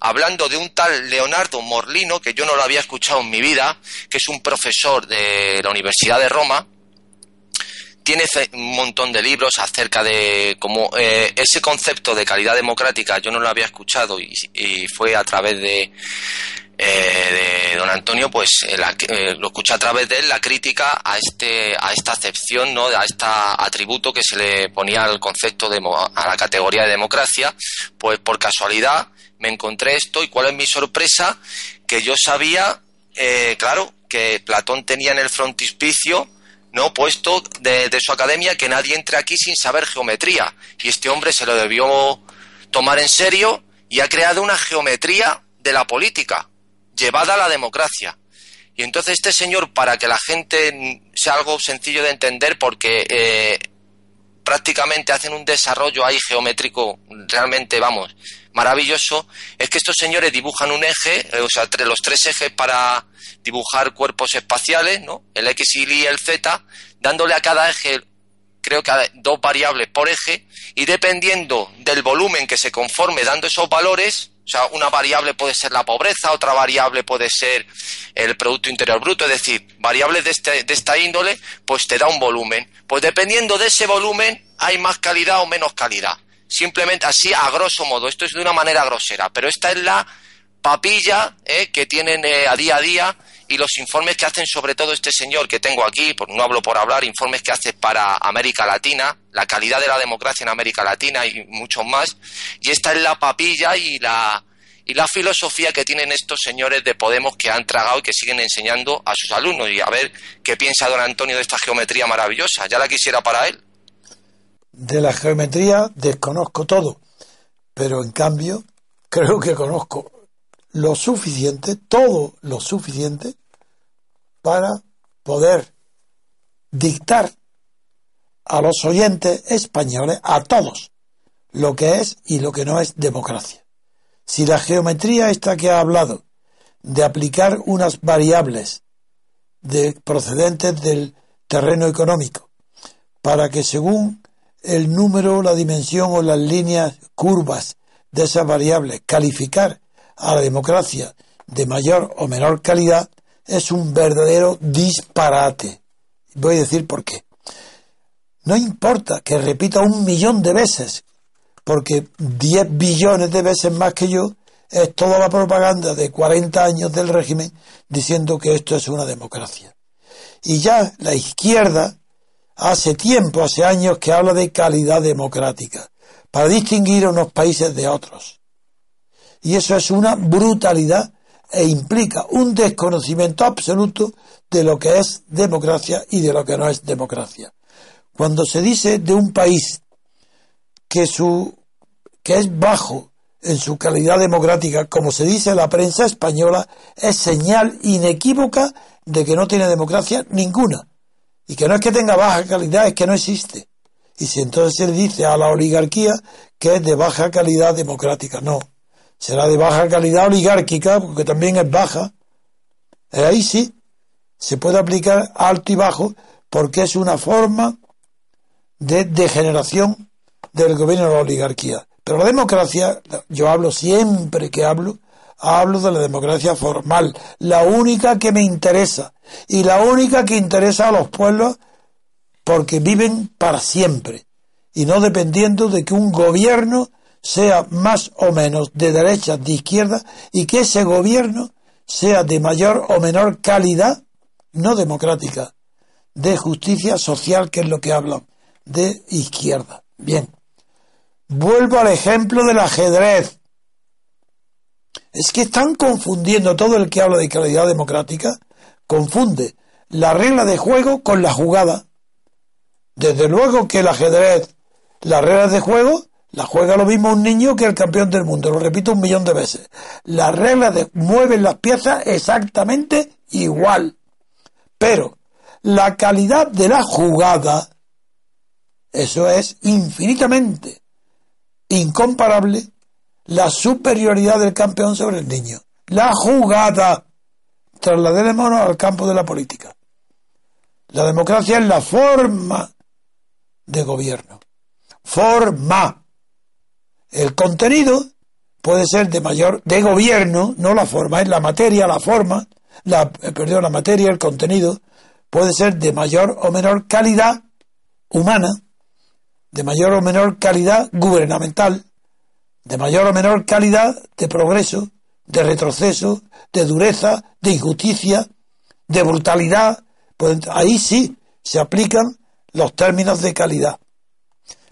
hablando de un tal Leonardo Morlino, que yo no lo había escuchado en mi vida, que es un profesor de la Universidad de Roma, tiene un montón de libros acerca de cómo eh, ese concepto de calidad democrática yo no lo había escuchado y, fue a través de, eh, de don Antonio pues eh, lo escuché a través de él la crítica a este a esta acepción no a este atributo que se le ponía al concepto de a la categoría de democracia. Pues por casualidad me encontré esto y cuál es mi sorpresa, que yo sabía, eh, claro, que Platón tenía en el frontispicio no puesto de, su academia que nadie entre aquí sin saber geometría. Y este hombre se lo debió tomar en serio y ha creado una geometría de la política llevada a la democracia y entonces este señor para que la gente sea algo sencillo de entender porque eh, prácticamente hacen un desarrollo ahí geométrico realmente vamos maravilloso es que estos señores dibujan un eje, eh, o sea, los tres ejes para dibujar cuerpos espaciales, ¿no? El X y el Z, dándole a cada eje, creo que dos variables por eje, y dependiendo del volumen que se conforme dando esos valores, O sea, una variable puede ser la pobreza, otra variable puede ser el Producto Interior Bruto, es decir, variables de, este, de esta índole, pues te da un volumen. Pues dependiendo de ese volumen, hay más calidad o menos calidad. Simplemente así, a grosso modo, esto es de una manera grosera, pero esta es la papilla eh, que tienen eh, a día a día y los informes que hacen sobre todo este señor que tengo aquí, no hablo por hablar, informes que hace para América Latina, la calidad de la democracia en América Latina y muchos más, y esta es la papilla y la, y la filosofía que tienen estos señores de Podemos que han tragado y que siguen enseñando a sus alumnos. Y a ver qué piensa don Antonio de esta geometría maravillosa. Ya la quisiera para él. De la geometría desconozco todo, pero en cambio (laughs) creo que conozco lo suficiente, todo lo suficiente, para poder dictar a los oyentes españoles, a todos, lo que es y lo que no es democracia. Si la geometría esta que ha hablado de aplicar unas variables de procedentes del terreno económico para que según el número, la dimensión o las líneas curvas de esas variables calificar a la democracia de mayor o menor calidad es un verdadero disparate. Voy a decir por qué. No importa que repita un millón de veces, porque 10 billones de veces más que yo es toda la propaganda de 40 años del régimen diciendo que esto es una democracia. Y ya la izquierda hace tiempo, hace años que habla de calidad democrática, para distinguir unos países de otros. Y eso es una brutalidad e implica un desconocimiento absoluto de lo que es democracia y de lo que no es democracia. Cuando se dice de un país que su que es bajo en su calidad democrática, como se dice en la prensa española, es señal inequívoca de que no tiene democracia ninguna. Y que no es que tenga baja calidad, es que no existe. Y si entonces se le dice a la oligarquía que es de baja calidad democrática, no será de baja calidad oligárquica, porque también es baja. Ahí sí se puede aplicar alto y bajo, porque es una forma de degeneración del gobierno de la oligarquía. Pero la democracia, yo hablo siempre que hablo, hablo de la democracia formal, la única que me interesa y la única que interesa a los pueblos porque viven para siempre y no dependiendo de que un gobierno sea más o menos de derecha, de izquierda, y que ese gobierno sea de mayor o menor calidad, no democrática, de justicia social, que es lo que hablan, de izquierda. Bien. Vuelvo al ejemplo del ajedrez. Es que están confundiendo todo el que habla de calidad democrática, confunde la regla de juego con la jugada. Desde luego que el ajedrez, las reglas de juego la juega lo mismo un niño que el campeón del mundo, lo repito un millón de veces. Las reglas de, mueven las piezas exactamente igual. Pero la calidad de la jugada, eso es infinitamente incomparable la superioridad del campeón sobre el niño. La jugada. Trasladémonos al campo de la política. La democracia es la forma de gobierno. Forma. El contenido puede ser de mayor, de gobierno, no la forma, es la materia, la forma, la, eh, la materia, el contenido, puede ser de mayor o menor calidad humana, de mayor o menor calidad gubernamental, de mayor o menor calidad de progreso, de retroceso, de dureza, de injusticia, de brutalidad. Pues ahí sí se aplican los términos de calidad.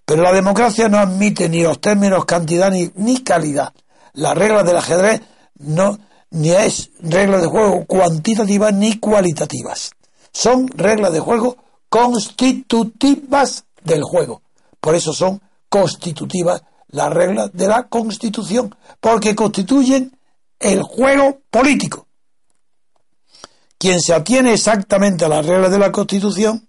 Pero la democracia no admite ni los términos cantidad ni, calidad. Las reglas del ajedrez no, ni es reglas de juego cuantitativas ni cualitativas. Son reglas de juego constitutivas del juego. Por eso son constitutivas las reglas de la Constitución, porque constituyen el juego político. Quien se atiene exactamente a las reglas de la Constitución,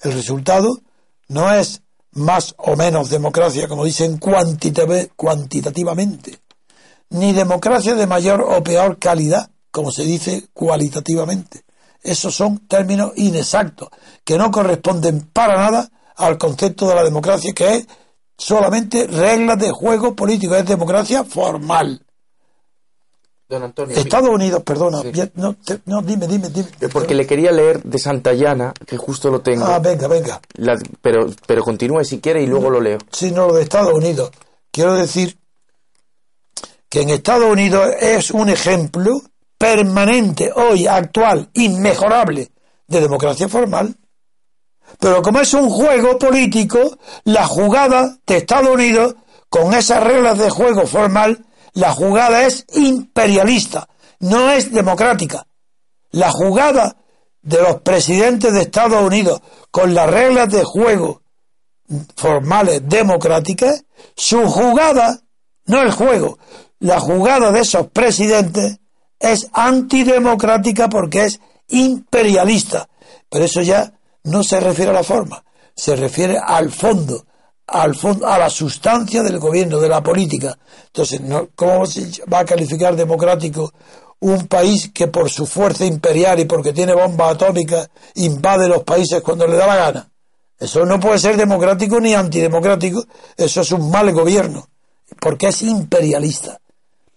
el resultado no es más o menos democracia, como dicen cuantitativamente, ni democracia de mayor o peor calidad, como se dice cualitativamente. Esos son términos inexactos, que no corresponden para nada al concepto de la democracia, que es solamente reglas de juego político, es democracia formal, Don Antonio. Estados Unidos, perdona. No, no, dime, dime, dime. Porque le quería leer de Santayana, que justo lo tengo. Ah, venga, venga. pero, pero continúe si quiere y luego lo leo. Sí, no, lo de Estados Unidos. Quiero decir que en Estados Unidos es un ejemplo permanente, hoy, actual, inmejorable, de democracia formal. Pero como es un juego político, la jugada de Estados Unidos, con esas reglas de juego formal, la jugada es imperialista, no es democrática. La jugada de los presidentes de Estados Unidos con las reglas de juego formales democráticas, su jugada, no el juego, la jugada de esos presidentes es antidemocrática porque es imperialista. Pero eso ya no se refiere a la forma, se refiere al fondo, al fondo, a la sustancia del gobierno, de la política. Entonces, ¿cómo se va a calificar democrático un país que por su fuerza imperial y porque tiene bombas atómicas invade los países cuando le da la gana? Eso no puede ser democrático ni antidemocrático, eso es un mal gobierno, porque es imperialista.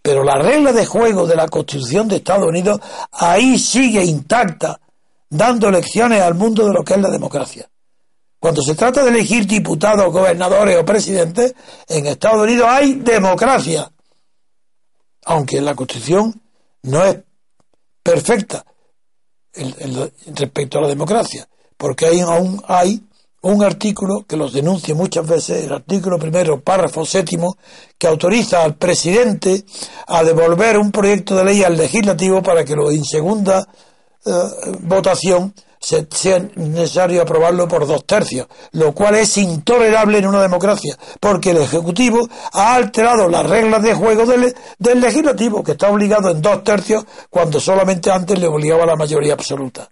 Pero la regla de juego de la Constitución de Estados Unidos ahí sigue intacta, dando lecciones al mundo de lo que es la democracia. Cuando se trata de elegir diputados, gobernadores o presidentes, en Estados Unidos hay democracia. Aunque la Constitución no es perfecta respecto a la democracia, porque hay, aún hay un artículo que los denuncia muchas veces, el artículo primero, párrafo séptimo, que autoriza al presidente a devolver un proyecto de ley al legislativo para que lo en segunda eh, votación sea necesario aprobarlo por dos tercios, lo cual es intolerable en una democracia, porque el Ejecutivo ha alterado las reglas de juego del, del Legislativo, que está obligado en dos tercios cuando solamente antes le obligaba la mayoría absoluta.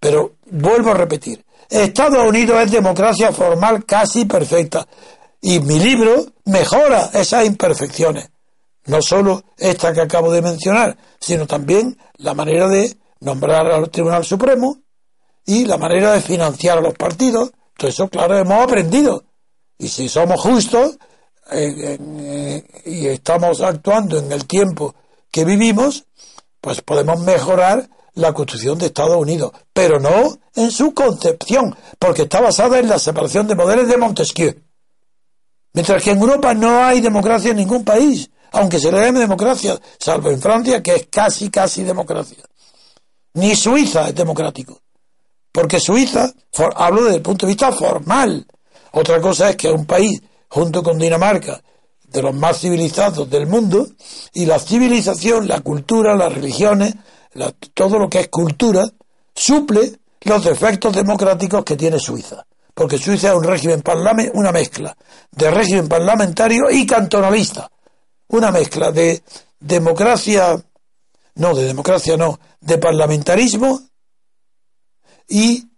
Pero vuelvo a repetir, Estados Unidos es democracia formal casi perfecta, y mi libro mejora esas imperfecciones, no solo esta que acabo de mencionar, sino también la manera de nombrar al Tribunal Supremo, y la manera de financiar a los partidos. Todo eso, claro, hemos aprendido. Y si somos justos eh, eh, y estamos actuando en el tiempo que vivimos, pues podemos mejorar la Constitución de Estados Unidos, pero no en su concepción, porque está basada en la separación de poderes de Montesquieu. Mientras que en Europa no hay democracia en ningún país, aunque se le llame democracia, salvo en Francia, que es casi, casi democracia. Ni Suiza es democrático. Porque Suiza, hablo desde el punto de vista formal. Otra cosa es que es un país, junto con Dinamarca, de los más civilizados del mundo, y la civilización, la cultura, las religiones, todo lo que es cultura, suple los defectos democráticos que tiene Suiza. Porque Suiza es un régimen parlamentario, una mezcla de régimen parlamentario y cantonalista. Una mezcla de democracia, no, de democracia no, de parlamentarismo y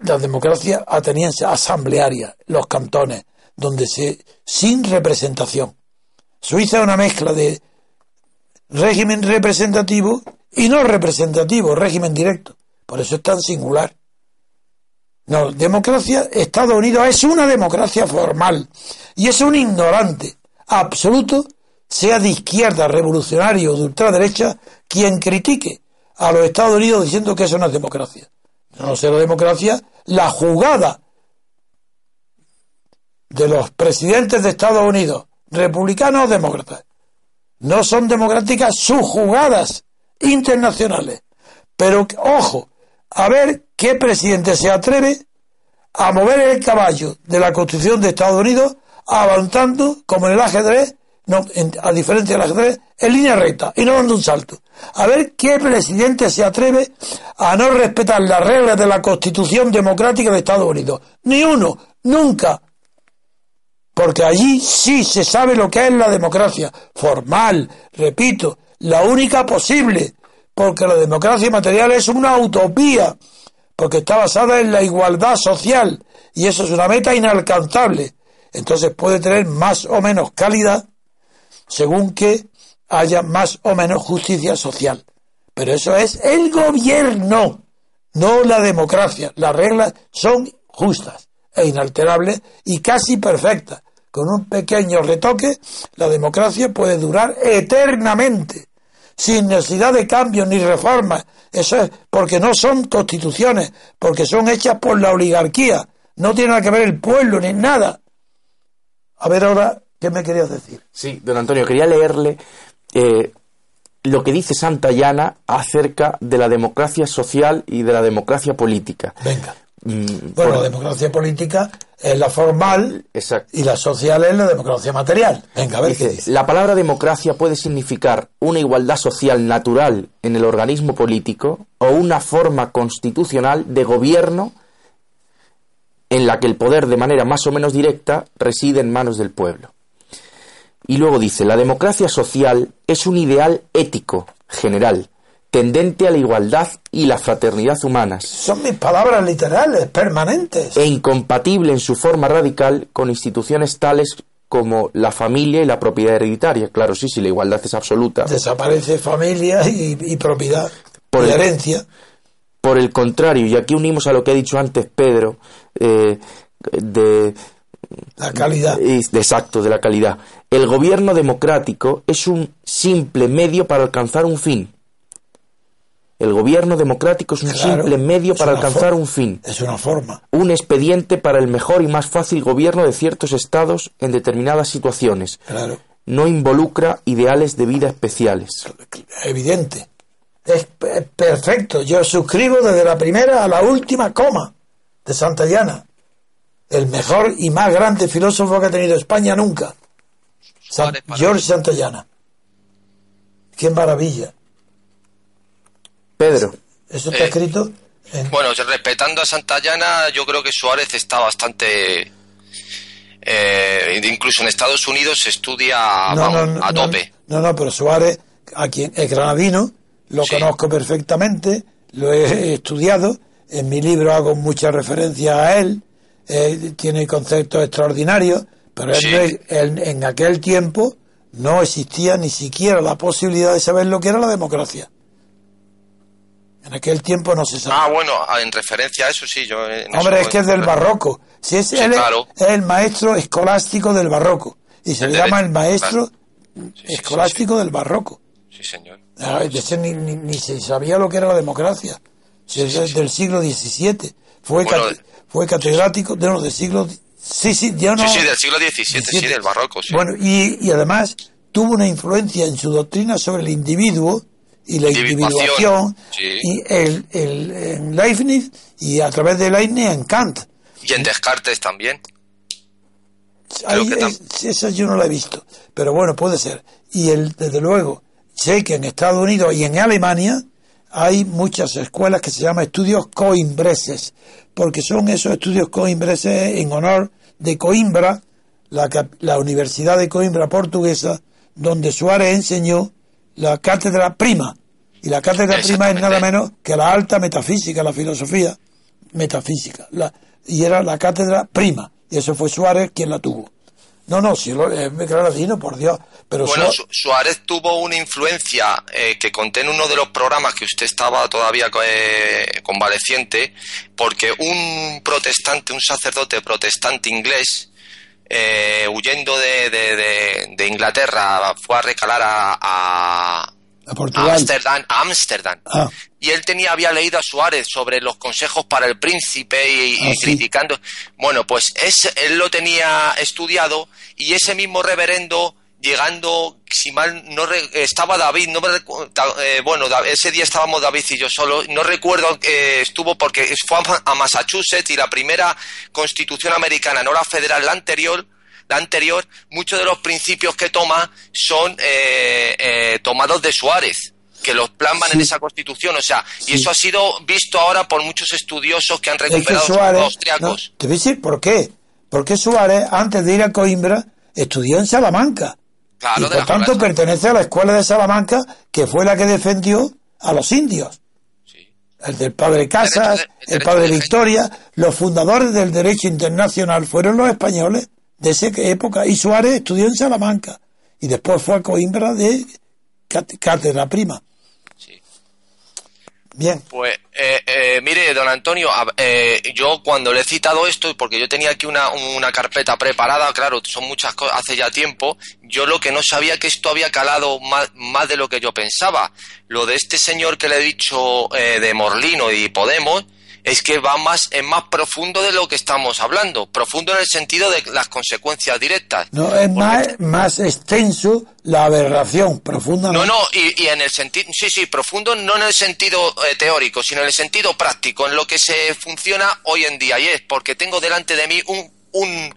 la democracia ateniense asamblearia, los cantones, donde se sin representación. Suiza es una mezcla de régimen representativo y no representativo, régimen directo. Por eso es tan singular. No, democracia, Estados Unidos es una democracia formal y es un ignorante absoluto, sea de izquierda, revolucionario o de ultraderecha, quien critique a los Estados Unidos diciendo que eso no es democracia. No será democracia la jugada de los presidentes de Estados Unidos, republicanos o demócratas. No son democráticas sus jugadas internacionales. Pero, ojo, a ver qué presidente se atreve a mover el caballo de la Constitución de Estados Unidos avanzando, como en el ajedrez, no, a diferencia del ajedrez, en línea recta y no dando un salto. A ver qué presidente se atreve a no respetar las reglas de la Constitución Democrática de Estados Unidos. Ni uno, nunca. Porque allí sí se sabe lo que es la democracia. Formal, repito, la única posible. Porque la democracia material es una utopía. Porque está basada en la igualdad social. Y eso es una meta inalcanzable. Entonces puede tener más o menos calidad según que haya más o menos justicia social. Pero eso es el gobierno, no la democracia. Las reglas son justas e inalterables y casi perfectas, con un pequeño retoque, la democracia puede durar eternamente, sin necesidad de cambios ni reformas. Eso es porque no son constituciones, porque son hechas por la oligarquía. No tiene nada que ver el pueblo ni nada. A ver ahora, ¿qué me querías decir? Sí, don Antonio, quería leerle eh, lo que dice Santayana acerca de la democracia social y de la democracia política. Venga. Mm, bueno, la democracia política es la formal y la social es la democracia material. Venga, a ver qué dice. La palabra democracia puede significar una igualdad social natural en el organismo político o una forma constitucional de gobierno en la que el poder de manera más o menos directa reside en manos del pueblo. Y luego dice, la democracia social es un ideal ético general tendente a la igualdad y la fraternidad humanas. Son mis palabras literales, permanentes. E incompatible en su forma radical con instituciones tales como la familia y la propiedad hereditaria. Claro, sí, sí, la igualdad es absoluta. Desaparece familia y, propiedad, por herencia. Por el contrario, y aquí unimos a lo que ha dicho antes Pedro, eh, de... La calidad. Exacto, de la calidad. El gobierno democrático es un simple medio para alcanzar un fin el gobierno democrático es un simple medio para alcanzar un fin. Es una forma. Un expediente para el mejor y más fácil gobierno de ciertos estados en determinadas situaciones. Claro. No involucra ideales de vida especiales. Evidente. Es perfecto. Yo suscribo desde la primera a la última coma de Santayana. El mejor y más grande filósofo que ha tenido España nunca. George Santayana. Qué maravilla. Pedro. Eso está eh, escrito. Bueno, respetando a Santayana, yo creo que Suárez está bastante. Eh, incluso en Estados Unidos se estudia a tope. No, no, pero Suárez, aquí es granadino, lo conozco perfectamente, lo he estudiado, en mi libro hago mucha referencia a él, tiene conceptos extraordinarios, pero en aquel tiempo no existía ni siquiera la posibilidad de saber lo que era la democracia. En aquel tiempo no se sabía. Ah, bueno, en referencia a eso sí, yo... Eh, Hombre, es que es del barroco. Si es, es el maestro escolástico del barroco. Y se le llama el maestro escolástico del barroco. Sí, señor. Ah, ni, se sabía lo que era la democracia. Si es del siglo XVII. Fue, fue catedrático de los del siglo... Sí, sí, ya no... Sí, sí, del siglo XVII, sí, del barroco, Bueno, y, y además tuvo una influencia en su doctrina sobre el individuo y la individuación, y el, el, en Leibniz y a través de Leibniz en Kant. Y en Descartes también. esa yo no la he visto, pero bueno, puede ser. Y el, desde luego, sé que en Estados Unidos y en Alemania hay muchas escuelas que se llaman estudios coimbreses, porque son esos estudios coimbreses en honor de Coimbra, la, la Universidad de Coimbra portuguesa, donde Suárez enseñó la cátedra prima. Y la cátedra prima es nada menos que la alta metafísica, la filosofía metafísica. La, y era la cátedra prima. Y eso fue Suárez quien la tuvo. No, no, si lo, es granadino, por Dios. Pero bueno, Suárez tuvo una influencia eh, que conté en uno de los programas que usted estaba todavía eh, convaleciente, porque un protestante, un sacerdote protestante inglés, eh, huyendo de, de, Inglaterra, fue a recalar a, a, Amsterdam, Amsterdam. Ah. Y él tenía, había leído a Suárez sobre los consejos para el príncipe y, ah, criticando. Bueno, pues él lo tenía estudiado y ese mismo reverendo llegando, si mal no estaba David, no me eh, bueno, ese día estábamos David y yo solo, no recuerdo que estuvo porque fue a Massachusetts y la primera constitución americana, no la federal, la anterior, anterior, muchos de los principios que toma son eh, eh, tomados de Suárez que los plasman en esa constitución, o sea, y eso ha sido visto ahora por muchos estudiosos que han recuperado los austriacos. te voy a decir por qué. Porque Suárez, antes de ir a Coimbra, estudió en Salamanca y por tanto pertenece a la escuela de Salamanca, que fue la que defendió a los indios. El del padre Casas, el, padre Victoria, los fundadores del derecho internacional fueron los españoles de esa época. Y Suárez estudió en Salamanca y después fue a Coimbra de cátedra prima. Bien. Pues, eh, eh, mire, don Antonio, eh, yo cuando le he citado esto, porque yo tenía aquí una, una carpeta preparada, claro, son muchas cosas, hace ya tiempo, yo lo que no sabía que esto había calado más, más de lo que yo pensaba. Lo de este señor que le he dicho eh, de Morlino y Podemos, es que va más, es más profundo de lo que estamos hablando, profundo en el sentido de las consecuencias directas. No, es más, más extenso la aberración profunda. No, no, y, y en el sentido, sí, sí, profundo, no en el sentido eh, teórico, sino en el sentido práctico, en lo que se funciona hoy en día. Y es porque tengo delante de mí un, un,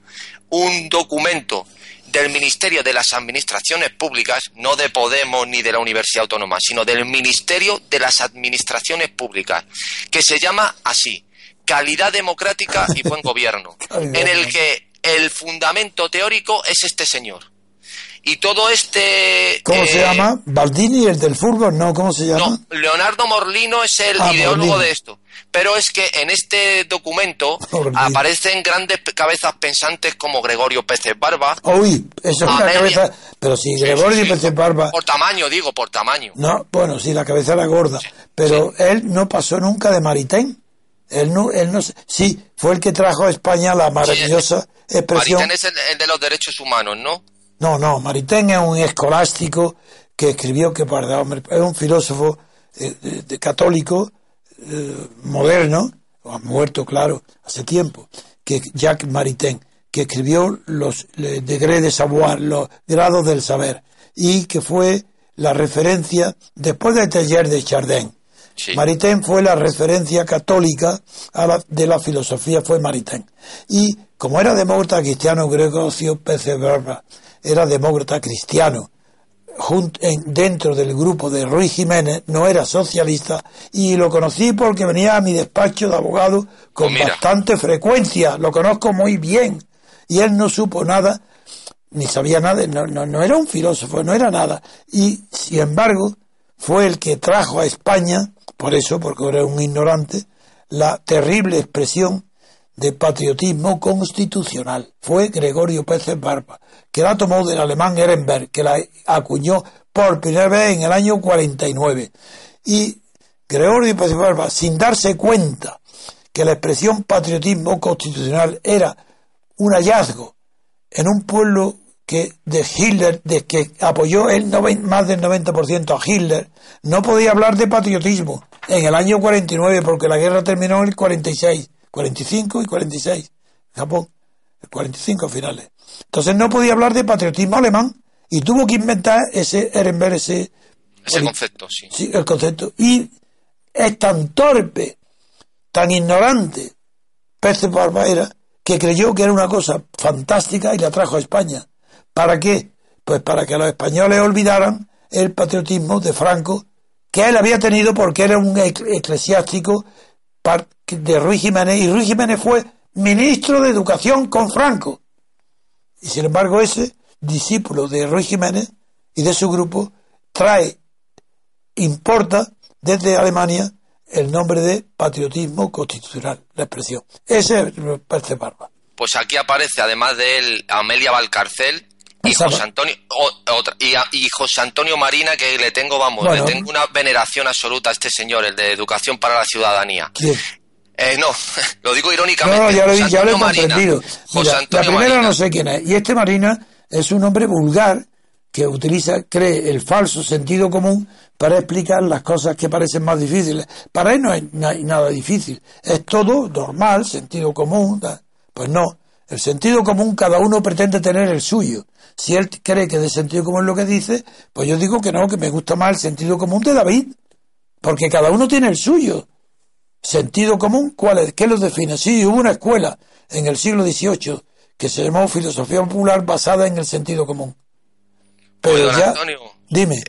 un documento del Ministerio de las Administraciones Públicas, no de Podemos ni de la Universidad Autónoma, sino del Ministerio de las Administraciones Públicas, que se llama así, Calidad Democrática y Buen (laughs) Gobierno, en el que el fundamento teórico es este señor. Y todo este... ¿Cómo se eh, llama? ¿Baldini, el del fútbol? No, ¿cómo se llama? no, Leonardo Morlino es el Ah, ideólogo Morlino. de esto. Pero es que en este documento (laughs) Morlino. aparecen grandes cabezas pensantes como Gregorio Pérez Barba. Uy, eso es una cabeza. Pero si Sí, Gregorio sí, sí, Pérez Barba. Por tamaño, digo, por tamaño. No, bueno, sí, la cabeza era gorda. Pero él no pasó nunca de Maritain. Él no, él no, sí, fue el que trajo a España la maravillosa expresión. Maritain es el, el de los derechos humanos, ¿no? No, no, Maritain es un escolástico que escribió que para hombre, es un filósofo eh, de- de católico eh, moderno, o ha muerto, claro, hace tiempo, que Jacques Maritain, que escribió los le- degrés de savoir, los grados del saber, y que fue la referencia, después del taller de Chardin, Sí. Maritain fue la referencia católica a la- de la filosofía, fue Maritain. Y como era demócrata cristiano, Gregorio Pérez Barba era demócrata cristiano, en- dentro del grupo de Ruiz Jiménez, no era socialista, y lo conocí porque venía a mi despacho de abogado con Pues mira. bastante frecuencia, lo conozco muy bien, y él no supo nada, ni sabía nada, no, no, no era un filósofo, no era nada, y sin embargo fue el que trajo a España, por eso, porque era un ignorante, la terrible expresión de patriotismo constitucional. Fue Gregorio Pérez Barba, que la tomó del alemán Ehrenberg, que la acuñó por primera vez en el año 49. Y Gregorio Pérez Barba, sin darse cuenta que la expresión patriotismo constitucional era un hallazgo en un pueblo que de Hitler, de que apoyó el noven- más del 90% a Hitler, no podía hablar de patriotismo en el año 49 porque la guerra terminó en el 46, 45 y 46, Japón, el 45 finales. Entonces no podía hablar de patriotismo alemán y tuvo que inventar ese Ehrenberg, ese, concepto, sí. sí, el concepto. Y es tan torpe, tan ignorante, Pérez Barba era, que creyó que era una cosa fantástica y la trajo a España. ¿Para qué? Pues para que los españoles olvidaran el patriotismo de Franco que él había tenido porque era un ec- eclesiástico de Ruiz Jiménez y Ruiz Jiménez fue ministro de Educación con Franco. Y sin embargo ese discípulo de Ruiz Jiménez y de su grupo trae importa desde Alemania el nombre de patriotismo constitucional, la expresión. Ese es Pérez Barba. Pues aquí aparece, además de él, Amelia Valcarcel y José Antonio, o- otra- y, a- y José Antonio Marina, que le tengo, vamos, Bueno. le tengo una veneración absoluta a este señor, el de Educación para la Ciudadanía. ¿Quién? Eh, no, (laughs) lo digo irónicamente. No, ya lo, he- ya lo comprendido. Mira, la primera Marina. no sé quién es. Y este Marina es un hombre vulgar que utiliza, cree el falso sentido común para explicar las cosas que parecen más difíciles. Para él no hay, nada difícil. Es todo normal, sentido común. Pues no. El sentido común cada uno pretende tener el suyo. Si él cree que de sentido común es lo que dice, pues yo digo que no, que me gusta más el sentido común de David. Porque cada uno tiene el suyo. Sentido común, ¿cuál es? ¿Qué lo define? Sí, hubo una escuela en el siglo XVIII que se llamó filosofía popular basada en el sentido común. Pero ya, Antonio, dime,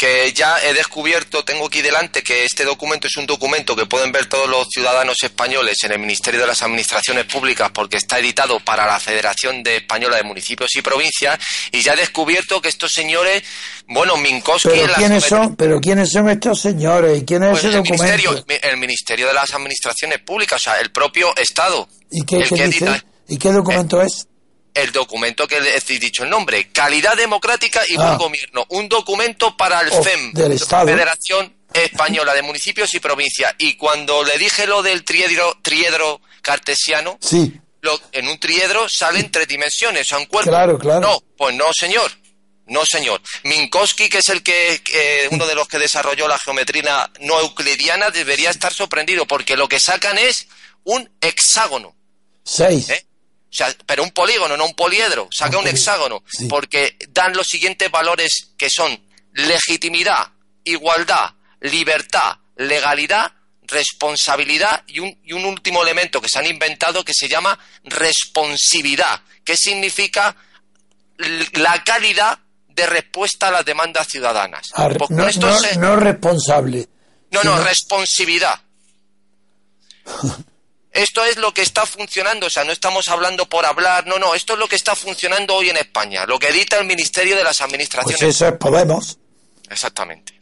que ya he descubierto, tengo aquí delante, que este documento es un documento que pueden ver todos los ciudadanos españoles en el Ministerio de las Administraciones Públicas porque está editado para la Federación de Española de Municipios y Provincias y ya he descubierto que estos señores, bueno, Minkowski... pero quiénes son, pero quiénes son estos señores y quién es Pues ese el documento ministerio, el Ministerio de las Administraciones Públicas, o sea, el propio Estado. y qué, el qué que dice edita y qué documento es. El documento que he dicho el nombre, Calidad Democrática y Ah. Buen Gobierno, un documento para el Oh, FEM, del Estado. Federación española de municipios y provincias. Y cuando le dije lo del triedro, triedro cartesiano, Sí, lo- en un triedro salen tres dimensiones, o sea, un cuerpo. Claro, claro. No, pues no, señor. No, señor. Minkowski, que es el que eh, uno de los que desarrolló la geometría no euclidiana, debería estar sorprendido porque lo que sacan es un hexágono. seis. ¿eh? O sea, pero un polígono, no un poliedro. Saca Un hexágono. sí. Porque dan los siguientes valores que son legitimidad, igualdad, libertad, legalidad, responsabilidad y un, y un último elemento que se han inventado que se llama responsividad, que significa la calidad de respuesta a las demandas ciudadanas. Ar- Pues no, esto no- se- no responsable. no, no, responsividad. (laughs) Esto es lo que está funcionando, o sea, no estamos hablando por hablar, no, no, esto es lo que está funcionando hoy en España, lo que edita el Ministerio de las Pues Administraciones. eso es Podemos. Exactamente.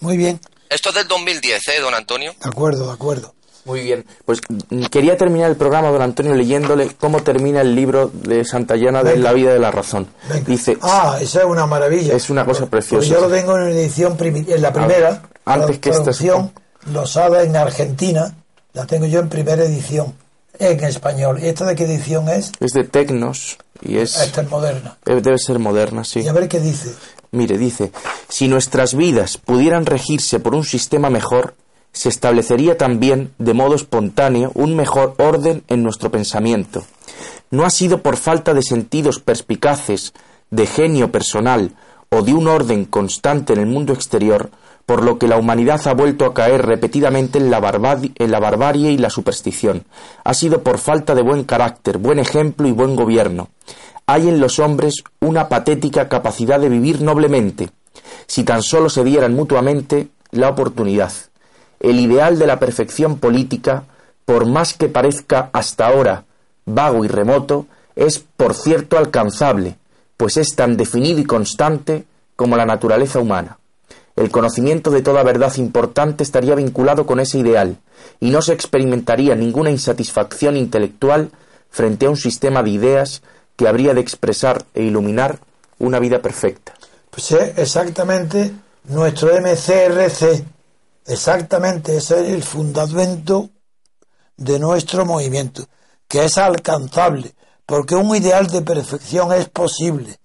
Muy bien, Esto es del 2010, ¿eh, don Antonio? de acuerdo, de acuerdo. Muy bien, pues mm, quería terminar el programa, don Antonio, leyéndole cómo termina el libro de Santayana de. La vida de la razón. Venga. Dice, ah, esa es una maravilla. Es una cosa Pues preciosa, yo lo tengo en edición en la primera, antes tra- que esta losada en Argentina, la tengo yo en primera edición, en español. ¿Y esta de qué edición es? es de Tecnos y es Esta es moderna. eh, debe ser moderna, sí. Y a ver qué dice. Mire, dice, si nuestras vidas pudieran regirse por un sistema mejor, se establecería también, de modo espontáneo, un mejor orden en nuestro pensamiento. No ha sido por falta de sentidos perspicaces, de genio personal o de un orden constante en el mundo exterior, por lo que la humanidad ha vuelto a caer repetidamente en la, barbarie y la superstición. Ha sido por falta de buen carácter, buen ejemplo y buen gobierno. Hay en los hombres una patética capacidad de vivir noblemente, si tan solo se dieran mutuamente la oportunidad. El ideal de la perfección política, por más que parezca hasta ahora vago y remoto, es por cierto alcanzable, pues es tan definido y constante como la naturaleza humana. El conocimiento de toda verdad importante estaría vinculado con ese ideal, y no se experimentaría ninguna insatisfacción intelectual frente a un sistema de ideas que habría de expresar e iluminar una vida perfecta. Pues es exactamente nuestro MCRC. Exactamente, ese es el fundamento de nuestro movimiento, que es alcanzable, porque un ideal de perfección es posible.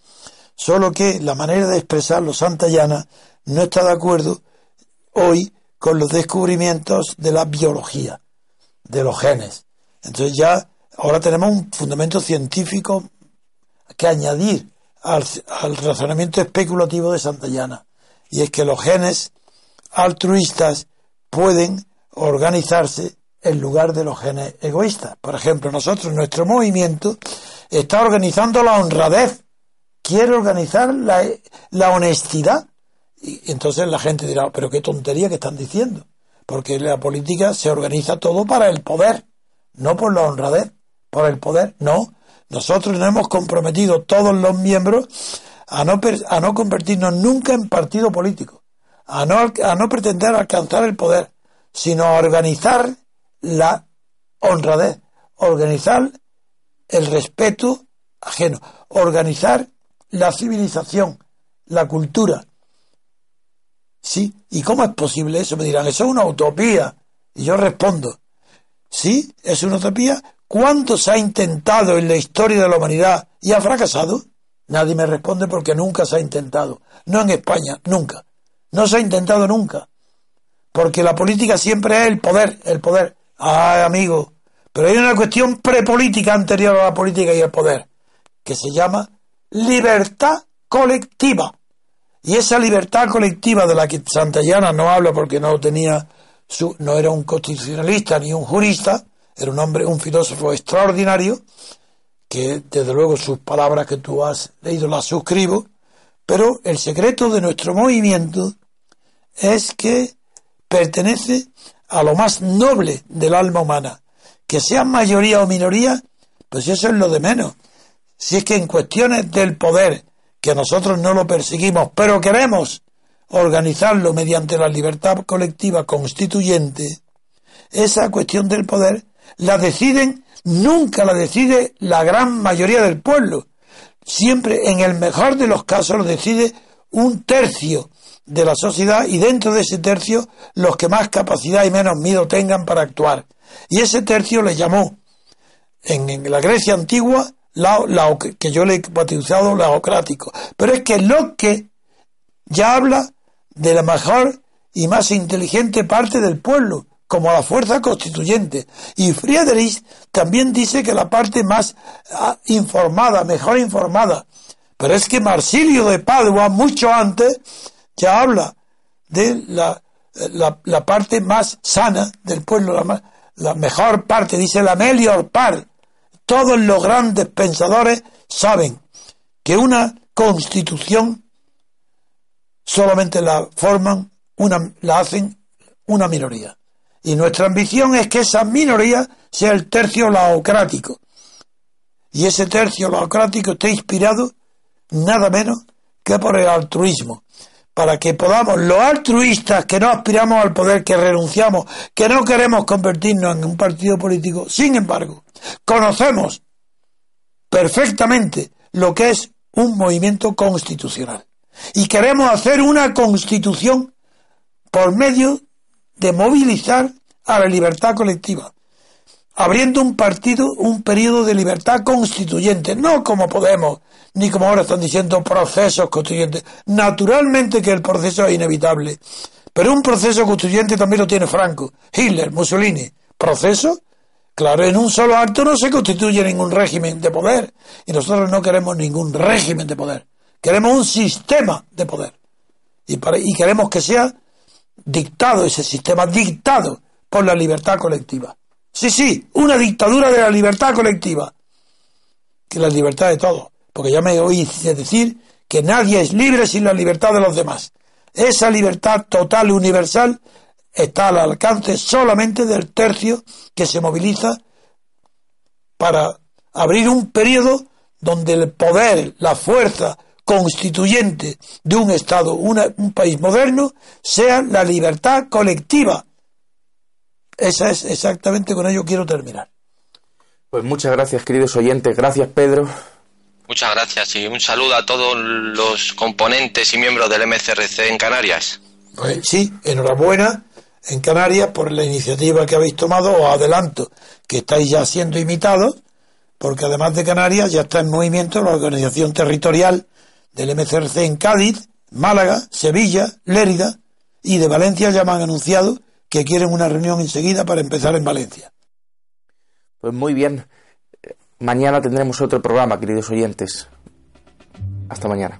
Solo que la manera de expresarlo Santayana no está de acuerdo hoy con los descubrimientos de la biología, de los genes. Entonces ya ahora tenemos un fundamento científico que añadir al, razonamiento especulativo de Santayana. Y es que los genes altruistas pueden organizarse en lugar de los genes egoístas. Por ejemplo, nosotros, nuestro movimiento está organizando la honradez, quiere organizar la, la honestidad. Y entonces la gente dirá, pero qué tontería que están diciendo. Porque la política se organiza todo para el poder, no por la honradez, por el poder, no. Nosotros nos hemos comprometido todos los miembros a no, a no convertirnos nunca en partido político, a no, a no pretender alcanzar el poder, sino a organizar la honradez, organizar el respeto ajeno, organizar la civilización, la cultura. ¿Sí? ¿Y cómo es posible eso? Me dirán, eso es una utopía. Y yo respondo, ¿sí? ¿Es una utopía? ¿Cuánto se ha intentado en la historia de la humanidad y ha fracasado? Nadie me responde porque nunca se ha intentado. No en España, nunca. No se ha intentado nunca. Porque la política siempre es el poder, el poder. Ay, amigo. Pero hay una cuestión prepolítica anterior a la política y el poder, que se llama libertad colectiva. Y esa libertad colectiva de la que Santayana no habla porque no tenía su, no era un constitucionalista ni un jurista, era un hombre, un filósofo extraordinario, que desde luego sus palabras que tú has leído las suscribo, pero el secreto de nuestro movimiento es que pertenece a lo más noble del alma humana. Que sean mayoría o minoría, pues eso es lo de menos. Si es que en cuestiones del poder, que nosotros no lo perseguimos, pero queremos organizarlo mediante la libertad colectiva constituyente, esa cuestión del poder la deciden, nunca la decide la gran mayoría del pueblo. Siempre, en el mejor de los casos, lo decide un tercio de la sociedad y dentro de ese tercio los que más capacidad y menos miedo tengan para actuar. Y ese tercio le llamó en, la Grecia antigua, la, que yo le he bautizado laocrático. Pero es que que ya habla de la mejor y más inteligente parte del pueblo, como la fuerza constituyente. Y Friedrich también dice que la parte más ah, informada, mejor informada. Pero es que Marsilio de Padua, mucho antes, ya habla de la, la, parte más sana del pueblo, la, la mejor parte, dice la melior par. Todos los grandes pensadores saben que una constitución solamente la forman, una, la hacen una minoría. Y nuestra ambición es que esa minoría sea el tercio laocrático. Y ese tercio laocrático esté inspirado nada menos que por el altruismo para que podamos, los altruistas que no aspiramos al poder, que renunciamos, que no queremos convertirnos en un partido político, sin embargo, conocemos perfectamente lo que es un movimiento constitucional. Y queremos hacer una constitución por medio de movilizar a la libertad colectiva, abriendo un partido, un periodo de libertad constituyente, no como Podemos, ni como ahora están diciendo procesos constituyentes. Naturalmente que el proceso es inevitable, pero un proceso constituyente también lo tiene Franco, Hitler, Mussolini. ¿Proceso? Claro, en un solo acto no se constituye ningún régimen de poder y nosotros no queremos ningún régimen de poder. Queremos un sistema de poder y, y queremos que sea dictado ese sistema, dictado por la libertad colectiva. Sí, sí, una dictadura de la libertad colectiva, que la libertad de todos porque ya me oí decir que nadie es libre sin la libertad de los demás. Esa libertad total y universal está al alcance solamente del tercio que se moviliza para abrir un periodo donde el poder, la fuerza constituyente de un Estado, un país moderno, sea la libertad colectiva. Esa es exactamente con ello quiero terminar. Pues muchas gracias, queridos oyentes. Gracias, Pedro. Muchas gracias y un saludo a todos los componentes y miembros del MCRC en Canarias. Pues sí, enhorabuena en Canarias por la iniciativa que habéis tomado. Os adelanto que estáis ya siendo imitados, porque además de Canarias ya está en movimiento la organización territorial del MCRC en Cádiz, Málaga, Sevilla, Lérida y de Valencia ya me han anunciado que quieren una reunión enseguida para empezar en Valencia. Pues muy bien. Mañana tendremos otro programa, queridos oyentes. Hasta mañana.